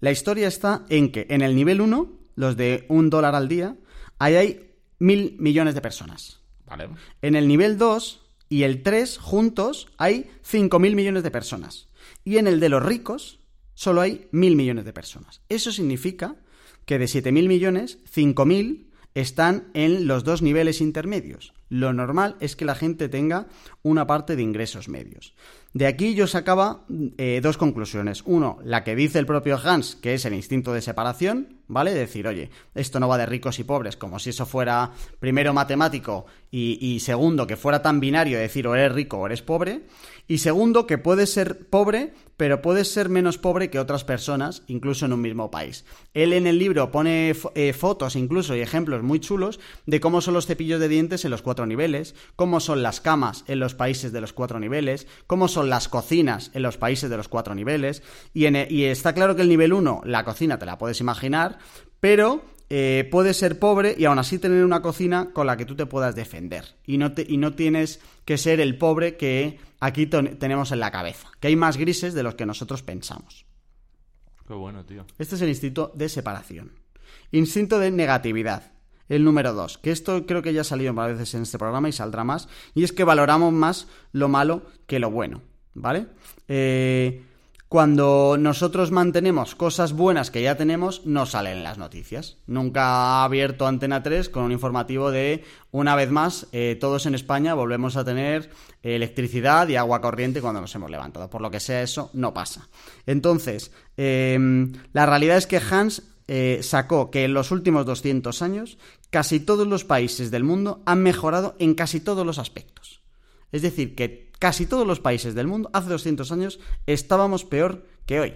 la historia está en que en el nivel 1, los de un dólar al día, ahí hay mil millones de personas. Vale. En el nivel 2 y el 3 juntos hay 5.000 millones de personas. Y en el de los ricos solo hay 1.000 millones de personas. Eso significa que de 7.000 millones, 5.000 están en los dos niveles intermedios. Lo normal es que la gente tenga una parte de ingresos medios. De aquí yo sacaba eh, dos conclusiones. Uno, la que dice el propio Hans, que es el instinto de separación, ¿vale? Decir, oye, esto no va de ricos y pobres, como si eso fuera primero matemático y, y segundo, que fuera tan binario, decir o eres rico o eres pobre. Y segundo, que puedes ser pobre, pero puedes ser menos pobre que otras personas, incluso en un mismo país. Él en el libro pone eh, fotos incluso y ejemplos muy chulos de cómo son los cepillos de dientes en los cuatro niveles, cómo son las camas en los países de los cuatro niveles, cómo son las cocinas en los países de los cuatro niveles. Y, e- y está claro que el nivel 1, la cocina te la puedes imaginar, pero eh, puedes ser pobre y aún así tener una cocina con la que tú te puedas defender. Y no, te- y no tienes que ser el pobre que aquí tenemos en la cabeza. Que hay más grises de los que nosotros pensamos. Qué bueno, tío. Este es el instinto de separación. Instinto de negatividad. El número 2, que esto creo que ya ha salido varias veces en este programa y saldrá más, y es que valoramos más lo malo que lo bueno, ¿vale? Eh, cuando nosotros mantenemos cosas buenas que ya tenemos, no salen en las noticias. Nunca ha abierto Antena 3 con un informativo de, una vez más, eh, todos en España volvemos a tener electricidad y agua corriente cuando nos hemos levantado. Por lo que sea eso, no pasa. Entonces, eh, la realidad es que Hans eh, sacó que en los últimos 200 años casi todos los países del mundo han mejorado en casi todos los aspectos. Es decir, que casi todos los países del mundo hace 200 años estábamos peor que hoy.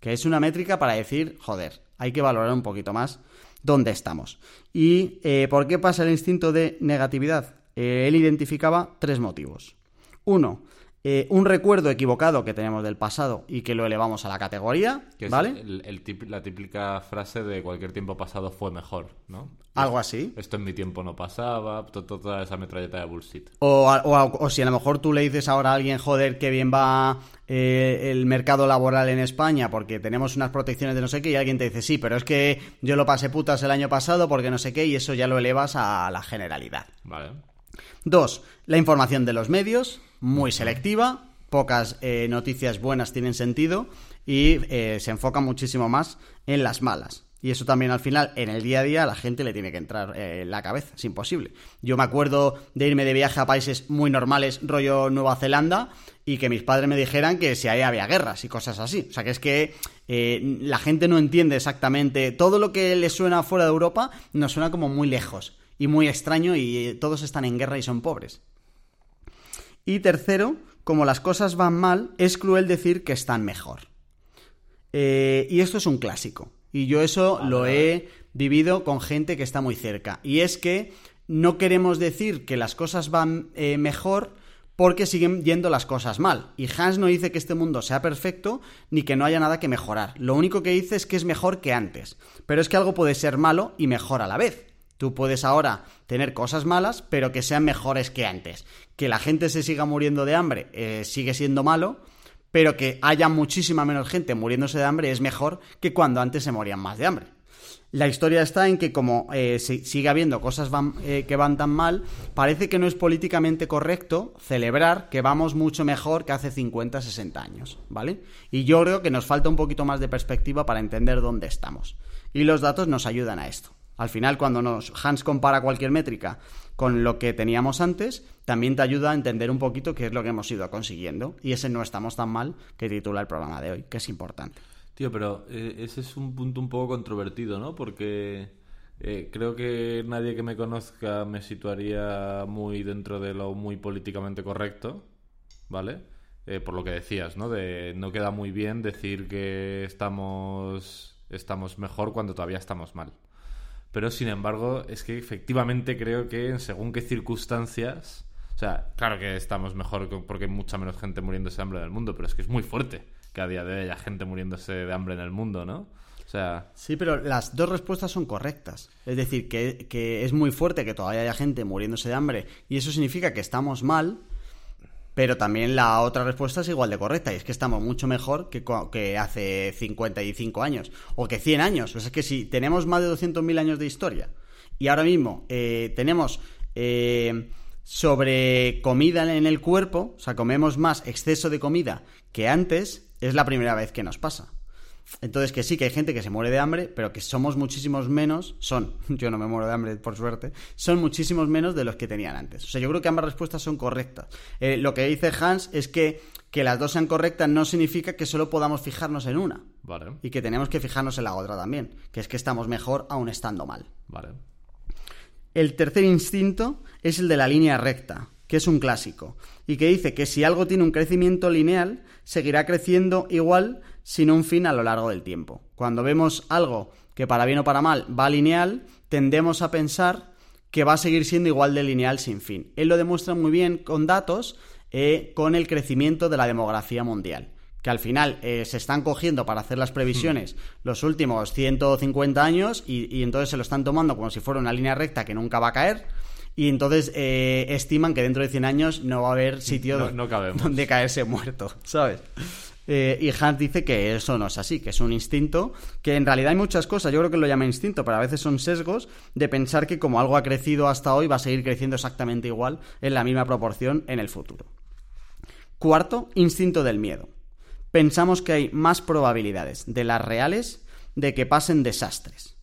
Que es una métrica para decir, joder, hay que valorar un poquito más dónde estamos. ¿Y eh, por qué pasa el instinto de negatividad? Eh, él identificaba tres motivos. Uno, eh, un recuerdo equivocado que tenemos del pasado y que lo elevamos a la categoría, Que es ¿vale? el- el tip- la típica frase de cualquier tiempo pasado fue mejor, ¿no? Algo así. Esto en mi tiempo no pasaba, to- to- toda esa metralleta de bullshit. O si a lo mejor tú le dices ahora a alguien, joder, qué bien va eh, el mercado laboral en España porque tenemos unas protecciones de no sé qué, y alguien te dice, sí, pero es que yo lo pasé putas el año pasado porque no sé qué, y eso ya lo elevas a la generalidad. Vale. Dos, la información de los medios, muy selectiva, pocas eh, noticias buenas tienen sentido y eh, se enfoca muchísimo más en las malas. Y eso también al final, en el día a día, a la gente le tiene que entrar eh, en la cabeza, es imposible. Yo me acuerdo de irme de viaje a países muy normales, rollo Nueva Zelanda, y que mis padres me dijeran que si ahí había guerras y cosas así. O sea que es que la gente no entiende exactamente, todo lo que le suena fuera de Europa nos suena como muy lejos y muy extraño y todos están en guerra y son pobres. Y tercero, como las cosas van mal, es cruel decir que están mejor. Eh, y esto es un clásico. Y yo eso Vale, lo he vivido con gente que está muy cerca. Y es que no queremos decir que las cosas van eh, mejor porque siguen yendo las cosas mal. Y Hans no dice que este mundo sea perfecto ni que no haya nada que mejorar. Lo único que dice es que es mejor que antes. Pero es que algo puede ser malo y mejor a la vez. Tú puedes ahora tener cosas malas, pero que sean mejores que antes. Que la gente se siga muriendo de hambre eh, sigue siendo malo, pero que haya muchísima menos gente muriéndose de hambre es mejor que cuando antes se morían más de hambre. La historia está en que como eh, sigue habiendo cosas eh, que van tan mal, parece que no es políticamente correcto celebrar que vamos mucho mejor que hace 50, 60 años, ¿vale? Y yo creo que nos falta un poquito más de perspectiva para entender dónde estamos. Y los datos nos ayudan a esto. Al final, cuando nos Hans compara cualquier métrica con lo que teníamos antes, también te ayuda a entender un poquito qué es lo que hemos ido consiguiendo. Y ese no estamos tan mal que titula el programa de hoy, que es importante. Tío, pero eh, ese es un punto un poco controvertido, ¿no? Porque eh, creo que nadie que me conozca me situaría muy dentro de lo muy políticamente correcto, ¿vale? Eh, por lo que decías, ¿no? De no queda muy bien decir que estamos, estamos mejor cuando todavía estamos mal. Pero sin embargo, es que efectivamente creo que en según qué circunstancias. O sea, claro que estamos mejor porque hay mucha menos gente muriéndose de hambre en el mundo, pero es que es muy fuerte que a día de hoy haya gente muriéndose de hambre en el mundo, ¿no? O sea... Sí, pero las dos respuestas son correctas. Es decir, que, es muy fuerte que todavía haya gente muriéndose de hambre y eso significa que estamos mal, pero también la otra respuesta es igual de correcta y es que estamos mucho mejor que, que hace 55 años o que 100 años. O sea, es que si tenemos más de 200.000 años de historia y ahora mismo eh, tenemos... Eh, sobre comida en el cuerpo, o sea, comemos más exceso de comida que antes, es la primera vez que nos pasa. Entonces, que sí, que hay gente que se muere de hambre, pero que somos muchísimos menos, son, yo no me muero de hambre por suerte, son muchísimos menos de los que tenían antes. O sea, yo creo que ambas respuestas son correctas. Eh, lo que dice Hans es que que las dos sean correctas no significa que solo podamos fijarnos en una. Vale. Y que tenemos que fijarnos en la otra también, que es que estamos mejor aún estando mal. Vale. El tercer instinto es el de la línea recta, que es un clásico, y que dice que si algo tiene un crecimiento lineal, seguirá creciendo igual sin un fin a lo largo del tiempo. Cuando vemos algo que para bien o para mal va lineal, tendemos a pensar que va a seguir siendo igual de lineal sin fin. Él lo demuestra muy bien con datos, eh, con el crecimiento de la demografía mundial que al final eh, se están cogiendo para hacer las previsiones hmm. los últimos 150 años y, y, entonces se lo están tomando como si fuera una línea recta que nunca va a caer y entonces eh, estiman que dentro de 100 años no va a haber sitio donde caerse muerto, ¿sabes? Eh, y Hans dice que eso no es así, que es un instinto, que en realidad hay muchas cosas, yo creo que lo llama instinto, pero a veces son sesgos de pensar que como algo ha crecido hasta hoy va a seguir creciendo exactamente igual en la misma proporción en el futuro. Cuarto, instinto del miedo. Pensamos que hay más probabilidades de las reales de que pasen desastres.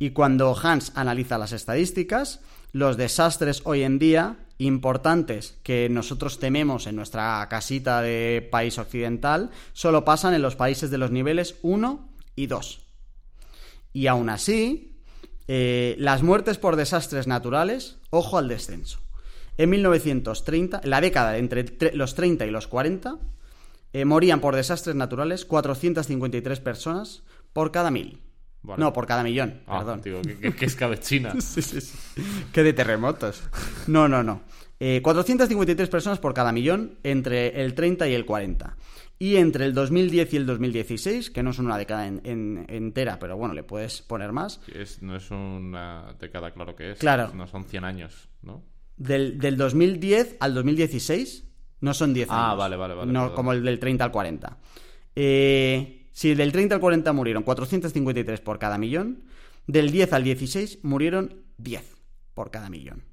Y cuando Hans analiza las estadísticas, los desastres hoy en día importantes que nosotros tememos en nuestra casita de país occidental solo pasan en los países de los niveles 1 y 2. Y aún así, eh, las muertes por desastres naturales, ojo al descenso. En 1930, en la década entre los 30 y los 40, eh, morían por desastres naturales 453 personas por cada mil. No, por cada millón, ah, perdón. que, es cabechina. sí, sí, sí. Que de terremotos. No, no, no. 453 eh, personas por cada millón entre el 30 y el 40. Y entre el 2010 y el 2016, que no son una década entera, pero bueno, le puedes poner más. no es una década, claro que es. Claro. No son 100 años, ¿no? Del, 2010 al 2016 no son 10 ah, años. Ah, vale, vale, vale. No como el del 30 al 40. Eh, si del 30 al 40 murieron 453 por cada millón, del 10 al 16 murieron 10 por cada millón.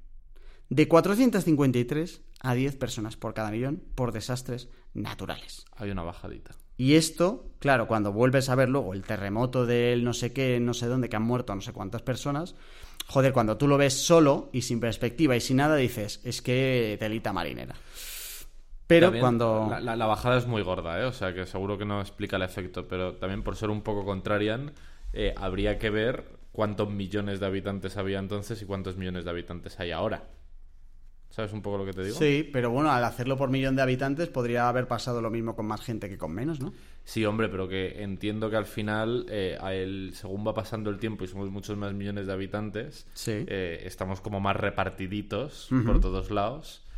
De 453 a 10 personas por cada millón por desastres naturales. Hay una bajadita. Y esto, claro, cuando vuelves a ver luego el terremoto del no sé qué, no sé dónde, que han muerto no sé cuántas personas, joder, cuando tú lo ves solo y sin perspectiva y sin nada, dices, es que telita marinera. Pero cuando... La, bajada es muy gorda, ¿eh? O sea, que seguro que no explica el efecto, pero también por ser un poco contrarian, eh, habría que ver cuántos millones de habitantes había entonces y cuántos millones de habitantes hay ahora. ¿Sabes un poco lo que te digo? Sí, pero bueno, al hacerlo por millón de habitantes podría haber pasado lo mismo con más gente que con menos, ¿no? Sí, hombre, pero que entiendo que al final, eh, según va pasando el tiempo y somos muchos más millones de habitantes, sí. eh, estamos como más repartiditos por todos lados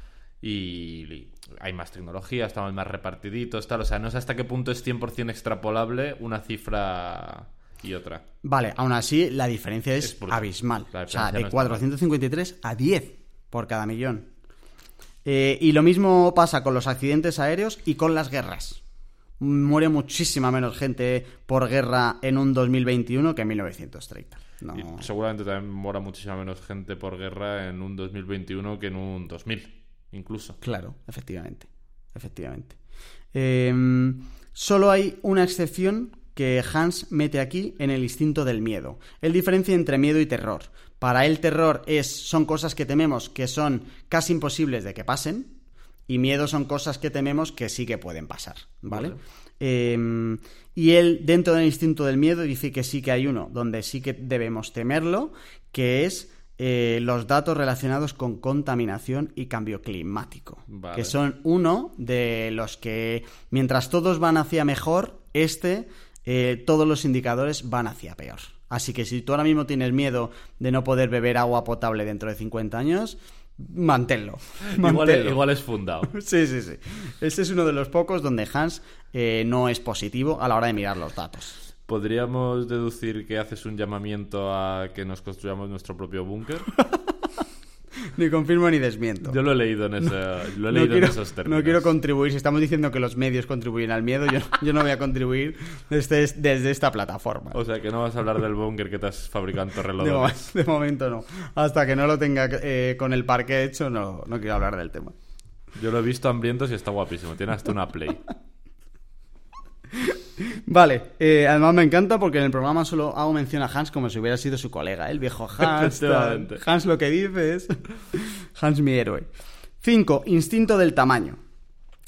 y, hay más tecnología, estamos más repartiditos, tal. O sea, no sé hasta qué punto es 100% extrapolable una cifra y otra. Vale, aún así la diferencia es, abismal. O sea, de no es 453 a 10 por cada millón. Eh, y lo mismo pasa con los accidentes aéreos y con las guerras. Muere muchísima menos gente por guerra en un 2021 que en 1930. No. Y seguramente también mora muchísima menos gente por guerra en un 2021 que en un 2000, incluso. Claro, efectivamente. Efectivamente. Eh, solo hay una excepción que Hans mete aquí en el instinto del miedo. Él diferencia entre miedo y terror. Para él terror es son cosas que tememos que son casi imposibles de que pasen y miedo son cosas que tememos que sí que pueden pasar, ¿vale? Vale. Eh, y él, dentro del instinto del miedo, dice que sí que hay uno donde sí que debemos temerlo, que es eh, los datos relacionados con contaminación y cambio climático. Vale. Que son uno de los que, mientras todos van hacia mejor, este, eh, todos los indicadores van hacia peor. Así que si tú ahora mismo tienes miedo de no poder beber agua potable dentro de 50 años, manténlo. Igual, Manténlo. igual es fundado. Sí, sí, sí. Este es uno de los pocos donde Hans eh, no es positivo a la hora de mirar los datos. ¿Podríamos deducir que haces un llamamiento a que nos construyamos nuestro propio búnker? Ni confirmo ni desmiento. Yo lo he leído en, ese, lo he no, leído quiero, en esos términos. no quiero contribuir. Si estamos diciendo que los medios contribuyen al miedo, yo, yo no voy a contribuir desde, desde esta plataforma. O sea, que no vas a hablar del búnker que te has fabricado en De, Torrelodones. de momento no. Hasta que no lo tenga eh, con el parque hecho, no, no quiero hablar del tema. Yo lo he visto hambrientos y está guapísimo. Tiene hasta una play. Vale, eh, además me encanta porque en el programa solo hago mención a Hans como si hubiera sido su colega, el viejo Hans. tal. Hans lo que dice es Hans mi héroe. 5. Instinto del tamaño.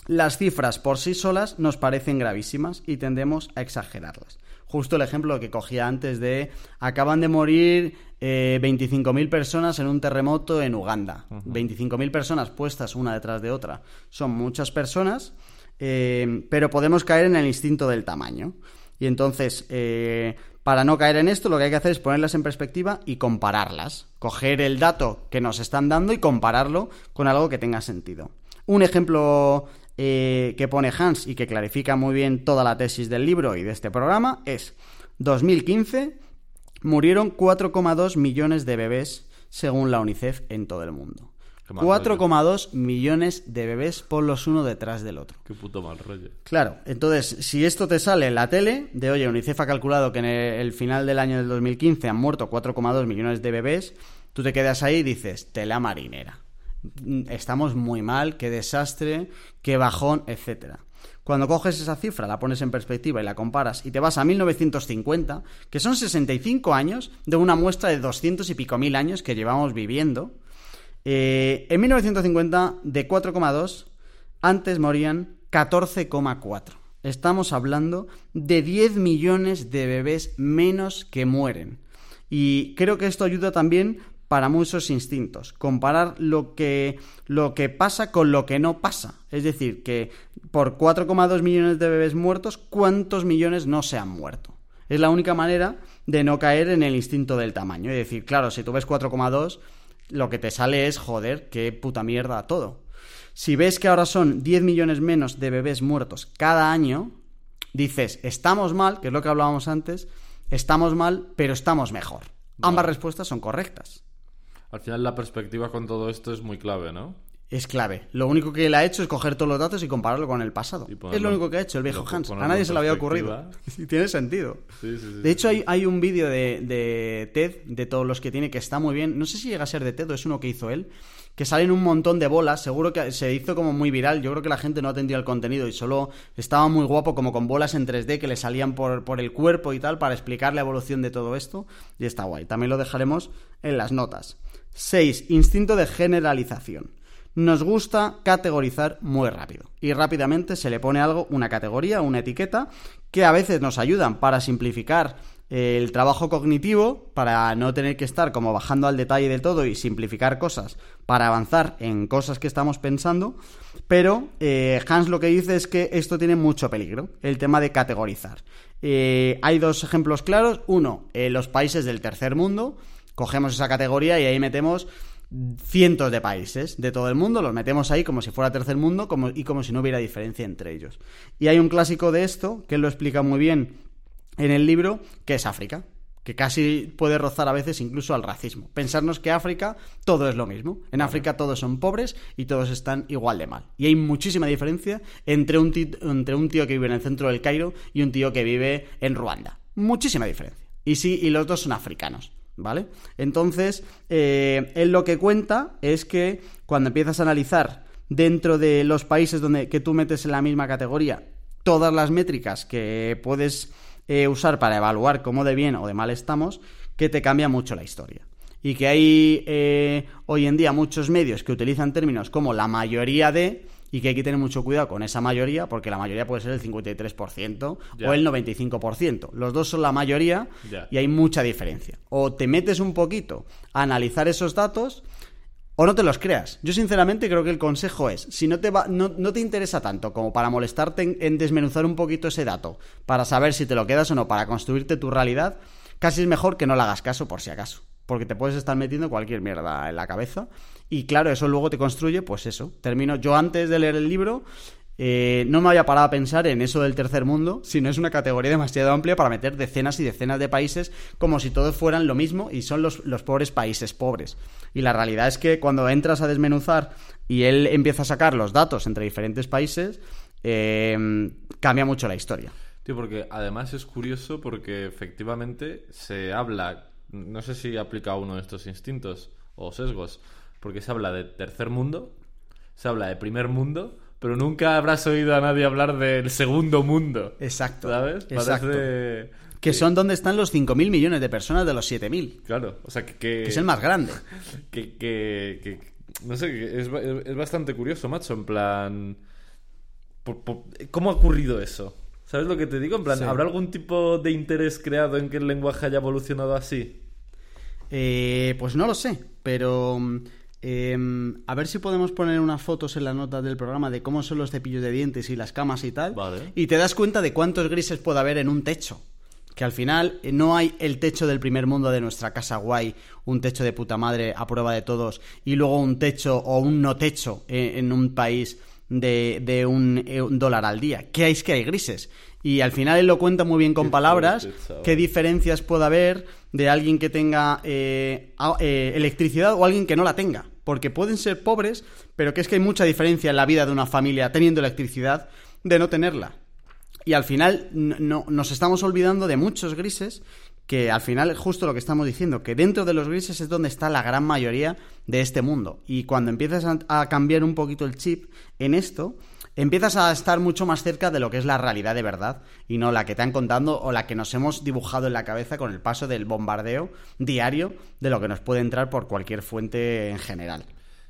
Las cifras por sí solas nos parecen gravísimas y tendemos a exagerarlas. Justo el ejemplo que cogía antes de acaban de morir eh, 25.000 personas en un terremoto en Uganda. 25.000 personas puestas una detrás de otra. Son muchas personas, eh, pero podemos caer en el instinto del tamaño. Y entonces, eh, para no caer en esto, lo que hay que hacer es ponerlas en perspectiva y compararlas. Coger el dato que nos están dando y compararlo con algo que tenga sentido. Un ejemplo eh, que pone Hans y que clarifica muy bien toda la tesis del libro y de este programa es 2015 murieron 4,2 millones de bebés según la UNICEF en todo el mundo. Qué mal rollo. 4,2 millones de bebés ponlos uno detrás del otro. Qué puto mal rollo. Claro, entonces, si esto te sale en la tele, de oye, UNICEF ha calculado que en el, final del año del 2015 han muerto 4,2 millones de bebés, tú te quedas ahí y dices, tela marinera. Estamos muy mal, qué desastre, qué bajón, etcétera. Cuando coges esa cifra, la pones en perspectiva y la comparas y te vas a 1950, que son 65 años de una muestra de 200 y pico mil años que llevamos viviendo, eh, en 1950, de 4,2, antes morían 14,4. Estamos hablando de 10 millones de bebés menos que mueren. Y creo que esto ayuda también para muchos instintos. Comparar lo que, lo que pasa con lo que no pasa. Es decir, que por 4,2 millones de bebés muertos, ¿cuántos millones no se han muerto? Es la única manera de no caer en el instinto del tamaño. Es decir, claro, si tú ves 4,2, lo que te sale es, joder, qué puta mierda todo. Si ves que ahora son 10 millones menos de bebés muertos cada año, dices, estamos mal, que es lo que hablábamos antes, estamos mal, pero estamos mejor. Ambas respuestas son correctas. Al final la perspectiva con todo esto es muy clave, ¿no? Es clave. Lo único que él ha hecho es coger todos los datos y compararlo con el pasado. Ponerlo- es lo único que ha hecho el viejo Hans. A nadie se le había ocurrido. tiene sentido. Sí, sí, sí. De hecho, hay, hay un vídeo de, de TED, de todos los que tiene, que está muy bien. No sé si llega a ser de TED o es uno que hizo él, que salen un montón de bolas. Seguro que se hizo como muy viral. Yo creo que la gente no atendía el contenido y solo estaba muy guapo, como con bolas en 3D que le salían por, por el cuerpo y tal, para explicar la evolución de todo esto. Y está guay. También lo dejaremos en las notas. 6. Instinto de generalización. Nos gusta categorizar muy rápido. Y rápidamente se le pone algo, una categoría, una etiqueta, que a veces nos ayudan para simplificar eh, el trabajo cognitivo, para no tener que estar como bajando al detalle de todo y simplificar cosas, para avanzar en cosas que estamos pensando, pero eh, Hans lo que dice es que esto tiene mucho peligro, el tema de categorizar. Eh, hay dos ejemplos claros, uno, los países del tercer mundo, cogemos esa categoría y ahí metemos cientos de países de todo el mundo, los metemos ahí como si fuera tercer mundo como, y como si no hubiera diferencia entre ellos. Y hay un clásico de esto que lo explica muy bien en el libro, que es África que casi puede rozar a veces incluso al racismo. Pensarnos que África todo es lo mismo. En África todos son pobres y todos están igual de mal. Y hay muchísima diferencia entre un, tío, entre un tío que vive en el centro del Cairo y un tío que vive en Ruanda. Muchísima diferencia. Y sí, y los dos son africanos. ¿Vale? Entonces, eh, él lo que cuenta es que cuando empiezas a analizar dentro de los países donde que tú metes en la misma categoría todas las métricas que puedes eh, usar para evaluar cómo de bien o de mal estamos, que te cambia mucho la historia. Y que hay eh, hoy en día muchos medios que utilizan términos como la mayoría de, y que hay que tener mucho cuidado con esa mayoría, porque la mayoría puede ser el 53% o el 95%. Los dos son la mayoría y hay mucha diferencia. O te metes un poquito a analizar esos datos o no te los creas. Yo sinceramente creo que el consejo es, si no te, va, no, te interesa tanto como para molestarte en, desmenuzar un poquito ese dato, para saber si te lo quedas o no, para construirte tu realidad, casi es mejor que no le hagas caso por si acaso. Porque te puedes estar metiendo cualquier mierda en la cabeza. Y claro, eso luego te construye, pues eso. Termino, yo antes de leer el libro, eh, no me había parado a pensar en eso del tercer mundo, sino es una categoría demasiado amplia para meter decenas y decenas de países como si todos fueran lo mismo y son los, pobres países pobres. Y la realidad es que cuando entras a desmenuzar y él empieza a sacar los datos entre diferentes países, eh, cambia mucho la historia. Tío, porque además es curioso porque efectivamente se habla, no sé si aplica uno de estos instintos o sesgos, porque se habla de tercer mundo, se habla de primer mundo, pero nunca habrás oído a nadie hablar del segundo mundo. Exacto. ¿Sabes? Exacto. Que son donde están los 5.000 millones de personas de los 7.000. Claro, o sea que... que... es el más grande. Que, que, no sé, es, es, bastante curioso, macho, en plan... ¿Cómo ha ocurrido eso? ¿Sabes lo que te digo? En plan, ¿habrá algún tipo de interés creado en que el lenguaje haya evolucionado así? Eh, pues no lo sé, pero Em, a ver si podemos poner unas fotos en la nota del programa de cómo son los cepillos de dientes y las camas y tal. Y te das cuenta de cuántos grises puede haber en un techo. Que al final eh, no hay el techo del primer mundo de nuestra casa guay, un techo de puta madre a prueba de todos, y luego un techo o un no techo eh, en, un país de, de un, eh, un, dólar al día. ¿Qué hay? Es que hay grises. Y al final él lo cuenta muy bien con palabras, qué diferencias puede haber de alguien que tenga electricidad o alguien que no la tenga porque pueden ser pobres, pero que es que hay mucha diferencia en la vida de una familia teniendo electricidad de no tenerla. Y al final no, nos estamos olvidando de muchos grises que al final justo lo que estamos diciendo, que dentro de los grises es donde está la gran mayoría de este mundo. Y cuando empiezas a cambiar un poquito el chip en esto, empiezas a estar mucho más cerca de lo que es la realidad de verdad y no la que te han contando o la que nos hemos dibujado en la cabeza con el paso del bombardeo diario de lo que nos puede entrar por cualquier fuente en general.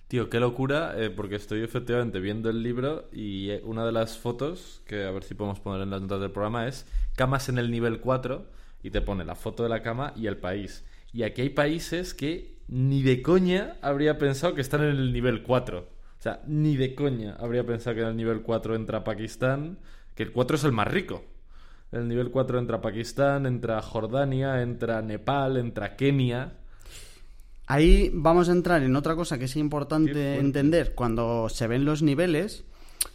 Tío, qué locura, eh, porque estoy efectivamente viendo el libro y eh, una de las fotos, que a ver si podemos poner en las notas del programa, es camas en el nivel 4 y te pone la foto de la cama y el país. Y aquí hay países que ni de coña habría pensado que están en el nivel 4. O sea, ni de coña habría pensado que en el nivel 4 entra Pakistán, que el 4 es el más rico. En el nivel 4 entra Pakistán, entra Jordania, entra Nepal, entra Kenia. Ahí vamos a entrar en otra cosa que es importante entender cuando se ven los niveles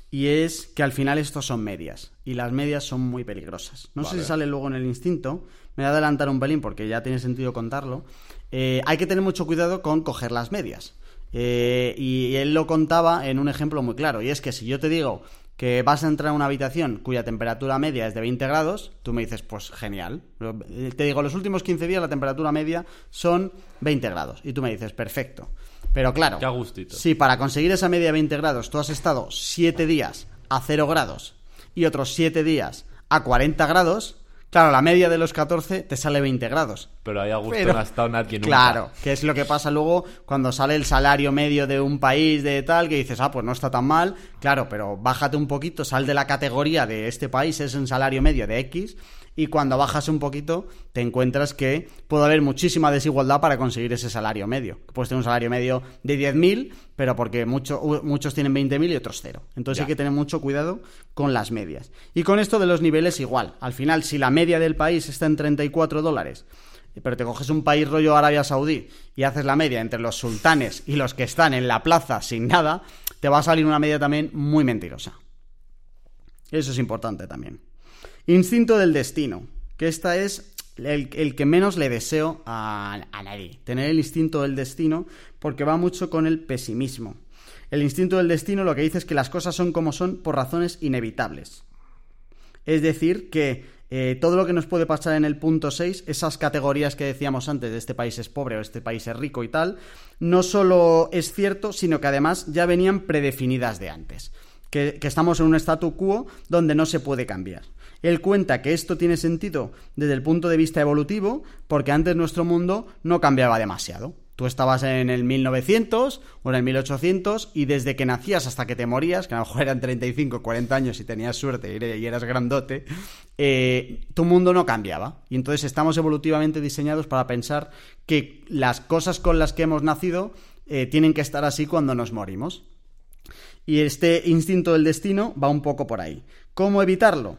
y es que al final estos son medias y las medias son muy peligrosas. No sé si sale luego en el instinto, me voy a adelantar un pelín porque ya tiene sentido contarlo. Eh, hay que tener mucho cuidado con coger las medias. Eh, y él lo contaba en un ejemplo muy claro, y es que si yo te digo que vas a entrar a una habitación cuya temperatura media es de 20 grados, tú me dices, pues genial. Te digo, los últimos 15 días la temperatura media son 20 grados, y tú me dices, perfecto. Pero claro, si para conseguir esa media de 20 grados tú has estado 7 días a 0 grados y otros 7 días a 40 grados, Claro, la media de los 14 te sale 20 grados. Pero ahí a gusto no ha estado nadie nunca. Claro, que es lo que pasa luego cuando sale el salario medio de un país de tal, que dices, ah, pues no está tan mal. Claro, pero bájate un poquito, sal de la categoría de este país, es un salario medio de X, y cuando bajas un poquito te encuentras que puede haber muchísima desigualdad para conseguir ese salario medio. Puedes tener un salario medio de 10.000, pero porque muchos tienen 20.000 y otros cero. Entonces hay que tener mucho cuidado con las medias. Y con esto de los niveles igual. Al final, si la media del país está en 34 dólares, pero te coges un país rollo Arabia Saudí y haces la media entre los sultanes y los que están en la plaza sin nada, te va a salir una media también muy mentirosa. Eso es importante también. Instinto del destino, que esta es el, que menos le deseo a, nadie. Tener el instinto del destino porque va mucho con el pesimismo. El instinto del destino lo que dice es que las cosas son como son por razones inevitables. Es decir, que eh, todo lo que nos puede pasar en el punto 6, esas categorías que decíamos antes, de este país es pobre o este país es rico y tal, no solo es cierto, sino que además ya venían predefinidas de antes. Que, que estamos en un statu quo donde no se puede cambiar. Él cuenta que esto tiene sentido desde el punto de vista evolutivo porque antes nuestro mundo no cambiaba demasiado. Tú estabas en el 1900 o en el 1800 y desde que nacías hasta que te morías, que a lo mejor eran 35, 40 años y tenías suerte y eras grandote, eh, tu mundo no cambiaba. Y entonces estamos evolutivamente diseñados para pensar que las cosas con las que hemos nacido eh, tienen que estar así cuando nos morimos. Y este instinto del destino va un poco por ahí. ¿Cómo evitarlo?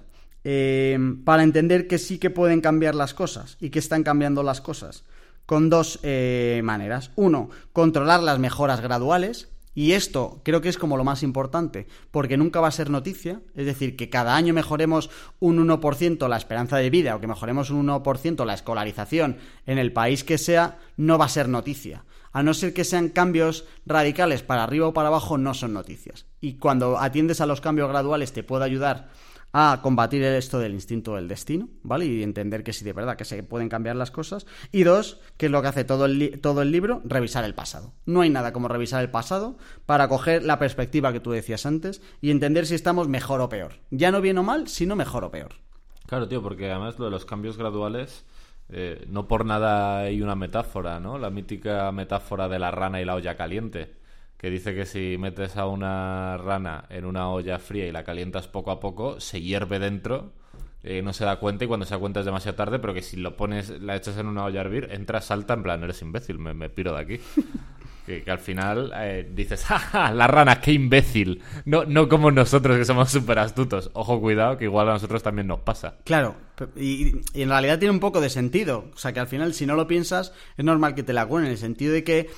Eh, para entender que sí que pueden cambiar las cosas y que están cambiando las cosas con dos eh, maneras. Uno, controlar las mejoras graduales. Y esto creo que es como lo más importante, porque nunca va a ser noticia. Es decir, que cada año mejoremos un 1% la esperanza de vida o que mejoremos un 1% la escolarización en el país que sea, no va a ser noticia. A no ser que sean cambios radicales para arriba o para abajo, no son noticias. Y cuando atiendes a los cambios graduales te puede ayudar a combatir esto del instinto del destino, ¿vale? Y entender que sí, de verdad, que se pueden cambiar las cosas. Y dos, que es lo que hace todo el, todo el libro, revisar el pasado. No hay nada como revisar el pasado para coger la perspectiva que tú decías antes y entender si estamos mejor o peor. Ya no bien o mal, sino mejor o peor. Claro, tío, porque además lo de los cambios graduales... Eh, no por nada hay una metáfora, ¿no? La mítica metáfora de la rana y la olla caliente que dice que si metes a una rana en una olla fría y la calientas poco a poco, se hierve dentro, eh, no se da cuenta y cuando se da cuenta es demasiado tarde, pero que si lo pones, la echas en una olla a hervir, entra, salta, en plan, eres imbécil, me, me piro de aquí. que, al final eh, dices, ¡ja, La rana, qué imbécil. No, no como nosotros que somos súper astutos. Ojo, cuidado, que igual a nosotros también nos pasa. Claro, y, y, en realidad tiene un poco de sentido. O sea, que al final, si no lo piensas, es normal que te la en el sentido de que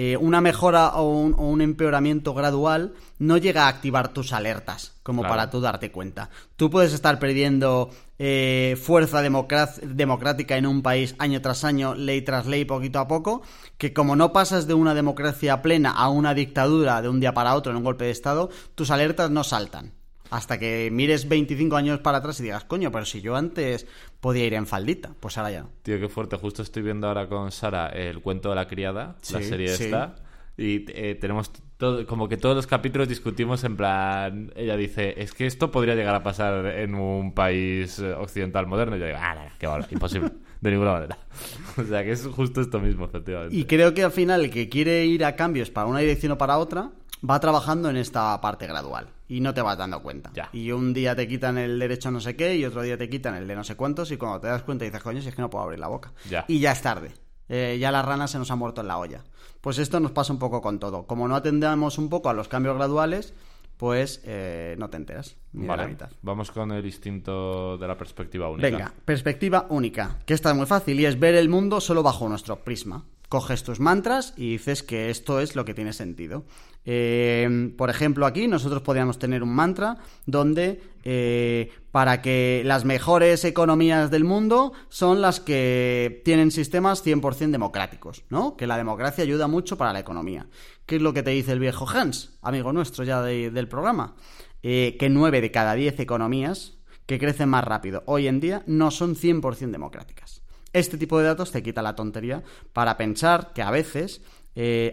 eh, una mejora o un, empeoramiento gradual no llega a activar tus alertas, como para tú darte cuenta. Tú puedes estar perdiendo eh, fuerza democrática en un país año tras año, ley tras ley, poquito a poco, que como no pasas de una democracia plena a una dictadura de un día para otro en un golpe de Estado, tus alertas no saltan. Hasta que mires 25 años para atrás y digas, coño, pero si yo antes podía ir en faldita, pues ahora ya no. Tío, qué fuerte. Justo estoy viendo ahora con Sara el cuento de la criada, la serie esta. Y eh, tenemos todo, como que todos los capítulos discutimos en plan. Ella dice, es que esto podría llegar a pasar en un país eh, occidental moderno. Y yo digo, ah, no, qué imposible. de ninguna manera. o sea que es justo esto mismo, efectivamente. Y creo que al final el que quiere ir a cambios para una dirección o para otra, va trabajando en esta parte gradual y no te vas dando cuenta. Y un día te quitan el derecho a no sé qué y otro día te quitan el de no sé cuántos y cuando te das cuenta dices, coño, si es que no puedo abrir la boca. Y ya es tarde. Eh, ya la rana se nos ha muerto en la olla. Pues esto nos pasa un poco con todo. Como no atendamos un poco a los cambios graduales, pues eh, no te enteras. Ni vale. la mitad. Vamos con el instinto de la perspectiva única. Venga, perspectiva única, que esta es muy fácil y es ver el mundo solo bajo nuestro prisma coges tus mantras y dices que esto es lo que tiene sentido. Eh, por ejemplo, aquí nosotros podríamos tener un mantra donde eh, para que las mejores economías del mundo son las que tienen sistemas 100% democráticos, ¿no? Que la democracia ayuda mucho para la economía. ¿Qué es lo que te dice el viejo Hans, amigo nuestro ya del programa? Eh, que 9 de cada 10 economías que crecen más rápido hoy en día no son 100% democráticas. Este tipo de datos te quita la tontería para pensar que a veces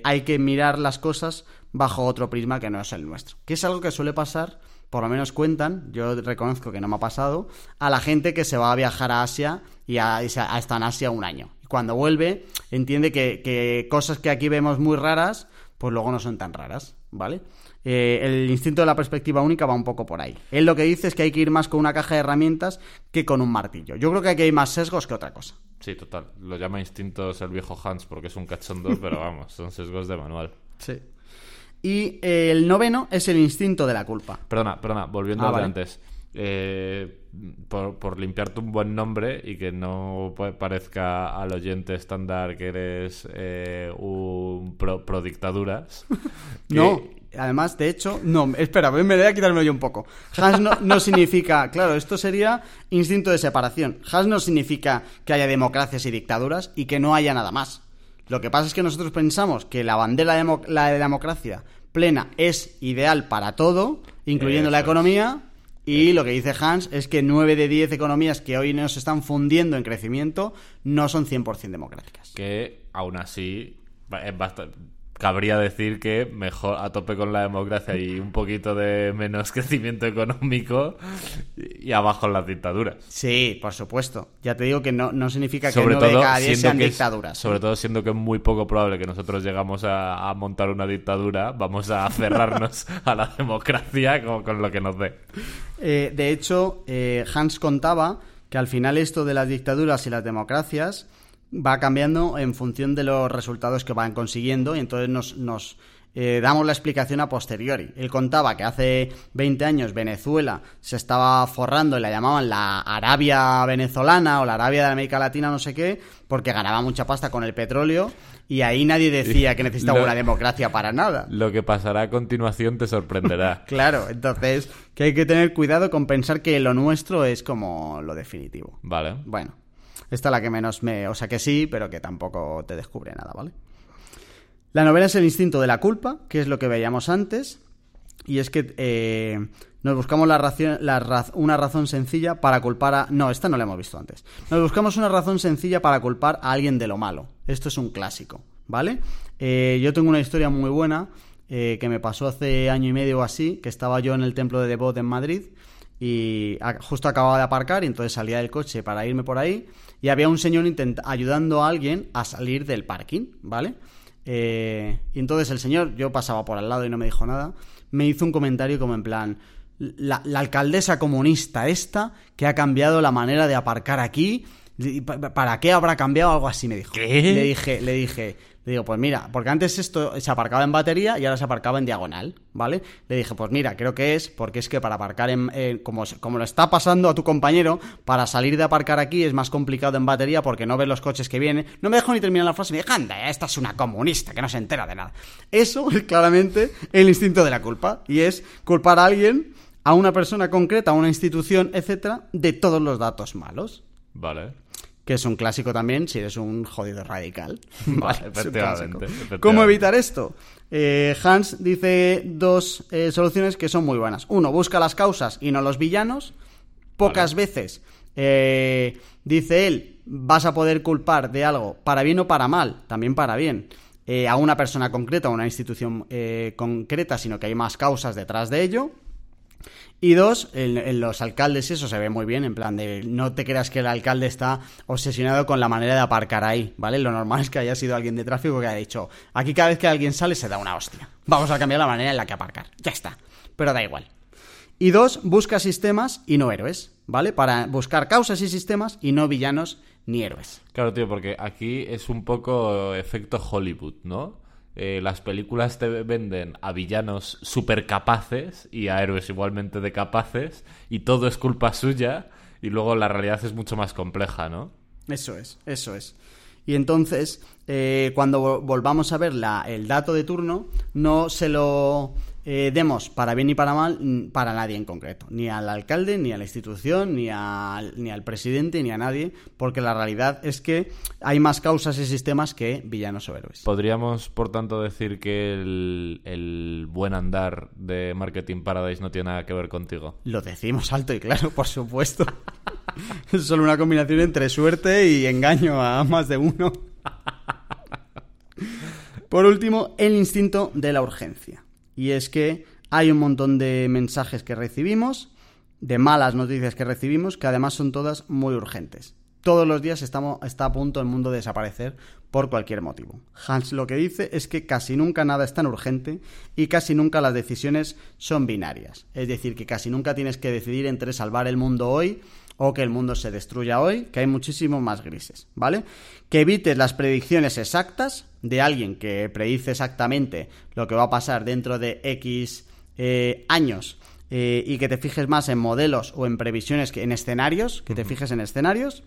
hay que mirar las cosas bajo otro prisma que no es el nuestro. Que es algo que suele pasar, por lo menos cuentan, yo reconozco que no me ha pasado, a la gente que se va a viajar a Asia y a, estar en Asia un año. Y cuando vuelve, entiende que, cosas que aquí vemos muy raras, pues luego no son tan raras, ¿vale? Eh, el instinto de la perspectiva única va un poco por ahí. Él lo que dice es que hay que ir más con una caja de herramientas que con un martillo. Yo creo que aquí hay más sesgos que otra cosa. Sí, total. Lo llama instintos el viejo Hans porque es un cachondo, pero vamos, son sesgos de manual. Sí. Y el noveno es el instinto de la culpa. Perdona, perdona, volviendo a ah, antes. eh, por, por limpiarte un buen nombre y que no pa- parezca al oyente estándar que eres eh, un pro, pro dictaduras. que- No, además, de hecho, no, espera, me voy a quitarme yo un poco. Hans no, no significa, claro, esto sería instinto de separación. Hans no significa que haya democracias y dictaduras y que no haya nada más. Lo que pasa es que nosotros pensamos que la bandera de la de democracia plena es ideal para todo, incluyendo la es. Y lo que dice Hans es que 9 de 10 economías que hoy nos están fundiendo en crecimiento no son 100% democráticas. que aún así es bastante cabría decir que mejor a tope con la democracia y un poquito de menos crecimiento económico y, abajo las dictaduras. Sí, por supuesto. Ya te digo que no, no significa que sobre 9 de todo cada 10 siendo sean que es- dictaduras. sobre todo siendo que es muy poco probable que nosotros llegamos a, a montar una dictadura vamos a aferrarnos a la democracia con, con lo que nos dé Eh, de hecho, eh, Hans contaba que al final esto de las dictaduras y las democracias va cambiando en función de los resultados que van consiguiendo y entonces nos, nos, eh, damos la explicación a posteriori. Él contaba que hace 20 años Venezuela se estaba forrando y la llamaban la Arabia venezolana o la Arabia de América Latina, no sé qué, porque ganaba mucha pasta con el petróleo y ahí nadie decía que necesitaba Lo- una democracia para nada. lo que pasará a continuación te sorprenderá Claro, entonces que hay que tener cuidado con pensar que lo nuestro es como lo definitivo. vale Bueno, esta es la que menos me... O sea que sí, pero que tampoco te descubre nada, ¿vale? La novela es el instinto de la culpa, que es lo que veíamos antes, y es que eh, nos buscamos la ración- la una razón sencilla para culpar a... No, esta no la hemos visto antes. Nos buscamos una razón sencilla para culpar a alguien de lo malo. Esto es un clásico, ¿vale? Eh, yo tengo una historia muy buena eh, que me pasó hace año y medio o así, que estaba yo en el templo de Devot en Madrid y justo acababa de aparcar y entonces salía del coche para irme por ahí y había un señor ayudando a alguien a salir del parking, ¿vale? Eh, y entonces el señor, yo pasaba por al lado y no me dijo nada, me hizo un comentario como en plan, la, la alcaldesa comunista esta que ha cambiado la manera de aparcar aquí, ¿para qué habrá cambiado algo así? Me dijo. ¿Qué? Le dije, le dije, le digo, pues mira, porque antes esto se aparcaba en batería y ahora se aparcaba en diagonal, ¿vale? Le dije, pues mira, creo que es porque es que para aparcar en, en- como, como lo está pasando a tu compañero, para salir de aparcar aquí es más complicado en batería porque no ves los coches que vienen. No me dejo ni terminar la frase, me dije, anda, esta es una comunista que no se entera de nada. Eso es claramente el instinto de la culpa y es culpar a alguien, a una persona concreta, a una institución, etcétera, de todos los datos malos. vale Que es un clásico también si eres un jodido radical. Vale, efectivamente. ¿Cómo evitar esto? Eh, Hans dice dos eh, soluciones que son muy buenas. Uno, busca las causas y no los villanos. Pocas veces, eh, dice él, vas a poder culpar de algo para bien o para mal, también para bien, eh, a una persona concreta o una institución concreta, sino que hay más causas detrás de ello. Y dos, en, los alcaldes eso se ve muy bien, en plan de no te creas que el alcalde está obsesionado con la manera de aparcar ahí, ¿vale? Lo normal es que haya sido alguien de tráfico que haya dicho, aquí cada vez que alguien sale se da una hostia. Vamos a cambiar la manera en la que aparcar. Ya está. Pero da igual. Y dos, busca sistemas y no héroes, ¿vale? Para buscar causas y sistemas y no villanos ni héroes. Claro, tío, porque aquí es un poco efecto Hollywood, ¿no? Eh, las películas te venden a villanos súper capaces y a héroes igualmente de capaces y todo es culpa suya y luego la realidad es mucho más compleja, ¿no? Eso es, eso es. Y entonces, eh, cuando vo- volvamos a ver la- el dato de turno, no se lo eh, demos para bien ni para mal para nadie en concreto. Ni al alcalde, ni a la institución, ni, al- ni al presidente, ni a nadie, porque la realidad es que hay más causas y sistemas que villanos o héroes. Podríamos, por tanto, decir que el, el buen andar de Marketing Paradise no tiene nada que ver contigo. Lo decimos alto y claro, por supuesto. es solo una combinación entre suerte y engaño a más de uno. Por último, el instinto de la urgencia. Y es que hay un montón de mensajes que recibimos, de malas noticias que recibimos, que además son todas muy urgentes. Todos los días estamos, está a punto el mundo de desaparecer por cualquier motivo. Hans lo que dice es que casi nunca nada es tan urgente y casi nunca las decisiones son binarias. Es decir, que casi nunca tienes que decidir entre salvar el mundo hoy o que el mundo se destruya hoy, que hay muchísimos más grises, ¿vale? Que evites las predicciones exactas de alguien que predice exactamente lo que va a pasar dentro de X eh, años eh, y que te fijes más en modelos o en previsiones que en escenarios, que te fijes en escenarios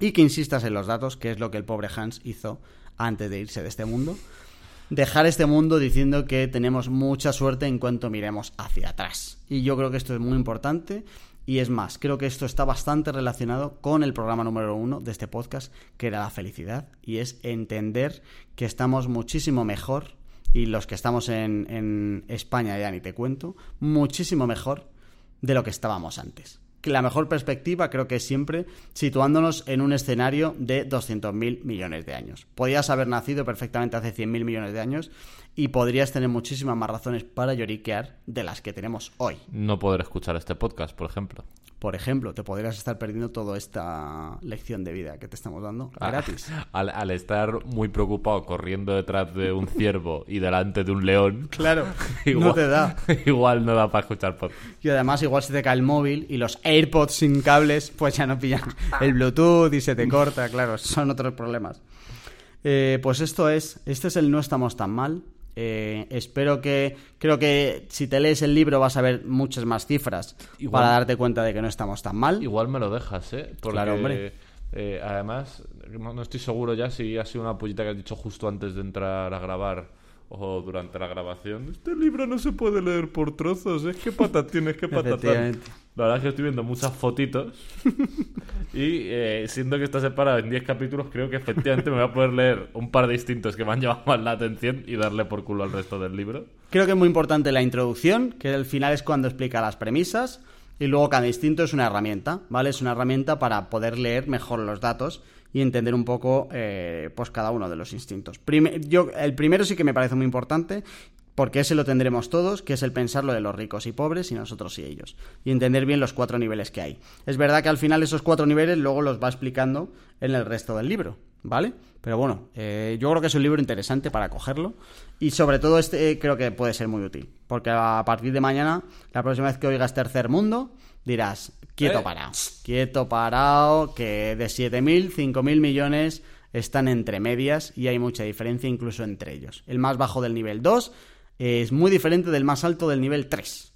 y que insistas en los datos, que es lo que el pobre Hans hizo antes de irse de este mundo. Dejar este mundo diciendo que tenemos mucha suerte en cuanto miremos hacia atrás. Y yo creo que esto es muy importante. Y es más, creo que esto está bastante relacionado con el programa número uno de este podcast, que era la felicidad. Y es entender que estamos muchísimo mejor, y los que estamos en, España ya ni te cuento, muchísimo mejor de lo que estábamos antes la mejor perspectiva creo que es siempre situándonos en un escenario de 200.000 millones de años. Podías haber nacido perfectamente hace 100.000 millones de años y podrías tener muchísimas más razones para lloriquear de las que tenemos hoy. No poder escuchar este podcast, por ejemplo. Por ejemplo, te podrías estar perdiendo toda esta lección de vida que te estamos dando Ah, gratis. Al, al estar muy preocupado corriendo detrás de un ciervo y delante de un león, Claro, no te da. igual no da para escuchar podcast. Y además igual se te cae el móvil y los AirPods sin cables pues ya no pillan el Bluetooth y se te corta, claro, son otros problemas. Eh, pues esto es, este es el No estamos tan mal. Eh, espero que, creo que si te lees el libro vas a ver muchas más cifras Igual. para darte cuenta de que no estamos tan mal. Igual me lo dejas, ¿eh? Porque, Claro, hombre. eh, además, no, no estoy seguro ya si ha sido una pullita que has dicho justo antes de entrar a grabar o durante la grabación. Este libro no se puede leer por trozos, es que patatines, que patatán. La verdad es que estoy viendo muchas fotitos y eh, siendo que está separado en 10 capítulos, creo que efectivamente me voy a poder leer un par de distintos que me han llamado más la atención y darle por culo al resto del libro. Creo que es muy importante la introducción, que al final es cuando explica las premisas, y luego cada instinto es una herramienta, ¿vale? Es una herramienta para poder leer mejor los datos y entender un poco, eh, pues cada uno de los instintos. Yo, el primero sí que me parece muy importante, porque ese lo tendremos todos, que es el pensar lo de los ricos y pobres y nosotros y ellos. Y entender bien los cuatro niveles que hay. Es verdad que al final esos cuatro niveles luego los va explicando en el resto del libro, ¿vale? Pero bueno, eh, yo creo que es un libro interesante para cogerlo. Y sobre todo este eh, creo que puede ser muy útil. Porque a partir de mañana, la próxima vez que oigas Tercer Mundo, dirás, quieto Eh. parado. Quieto parado, que de 7.000, 5.000 millones están entre medias y hay mucha diferencia incluso entre ellos. El más bajo del nivel 2 es muy diferente del más alto del nivel 3.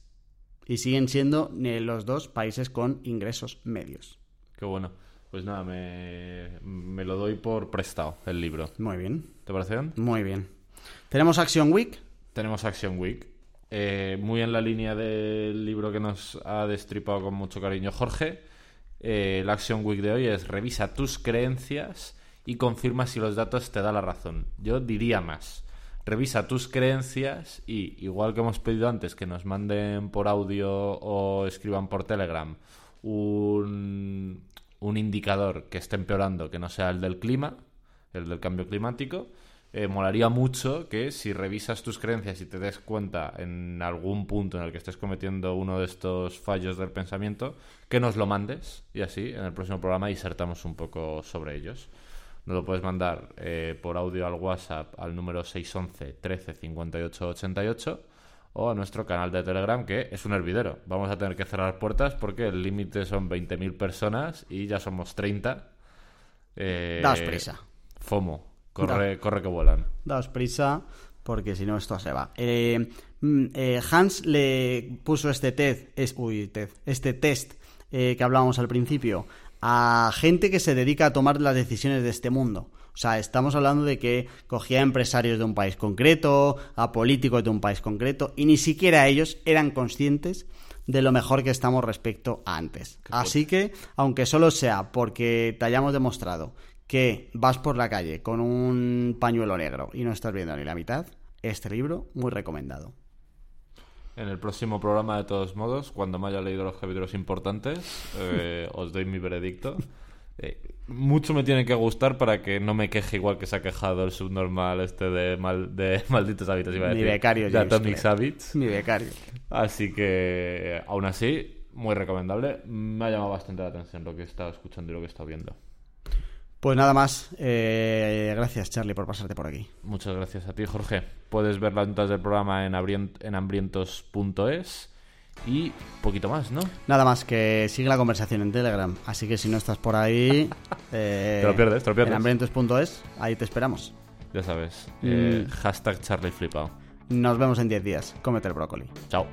Y siguen siendo eh, los dos países con ingresos medios. Qué bueno. Pues nada, me, me lo doy por prestado el libro. Muy bien, ¿Te parece bien? muy bien. Tenemos Action Week. Tenemos Action Week. Eh, muy en la línea del libro que nos ha destripado con mucho cariño Jorge. Eh, el Action Week de hoy es revisa tus creencias y confirma si los datos te da la razón. Yo diría más. Revisa tus creencias y, igual que hemos pedido antes, que nos manden por audio o escriban por Telegram un, un indicador que esté empeorando, que no sea el del clima, el del cambio climático, eh, molaría mucho que si revisas tus creencias y te des cuenta en algún punto en el que estés cometiendo uno de estos fallos del pensamiento, que nos lo mandes y así en el próximo programa disertamos un poco sobre ellos. Nos lo puedes mandar eh, por audio al WhatsApp al número 611 13 58 88 o a nuestro canal de Telegram que es un hervidero. Vamos a tener que cerrar puertas porque el límite son 20.000 personas y ya somos 30. Eh, Daos prisa. FOMO. Corre, corre que vuelan. Daos prisa, porque si no esto se va. Eh, mm, eh, Hans le puso este test, es, uy, test, este test eh, que hablábamos al principio a gente que se dedica a tomar las decisiones de este mundo. O sea, estamos hablando de que cogía a empresarios de un país concreto, a políticos de un país concreto, y ni siquiera ellos eran conscientes de lo mejor que estamos respecto a antes. Así que, aunque solo sea porque te hayamos demostrado que vas por la calle con un pañuelo negro y no estás viendo ni la mitad, este libro muy recomendado. En el próximo programa, de todos modos, cuando me haya leído los capítulos importantes, eh, os doy mi veredicto. Eh, mucho me tiene que gustar para que no me queje igual que se ha quejado el subnormal este de, mal- de malditos hábitos, iba a Mi decir. becario de Atomic. Habits. Mi becario. Así que, aún así, muy recomendable. Me ha llamado bastante la atención lo que he estado escuchando y lo que he estado viendo. Pues nada más. eh, gracias, Charlie, por pasarte por aquí. Muchas gracias a ti, Jorge. Puedes ver las notas del programa en, en hambrientos.es y poquito más, ¿no? Nada más que sigue la conversación en Telegram. Así que si no estás por ahí. eh, Te lo pierdes, te lo pierdes. En hambrientos.es, ahí te esperamos. Ya sabes. Mm. eh, hashtag Charlie Flipao. Nos vemos en 10 días. Cómete el brócoli. Chao.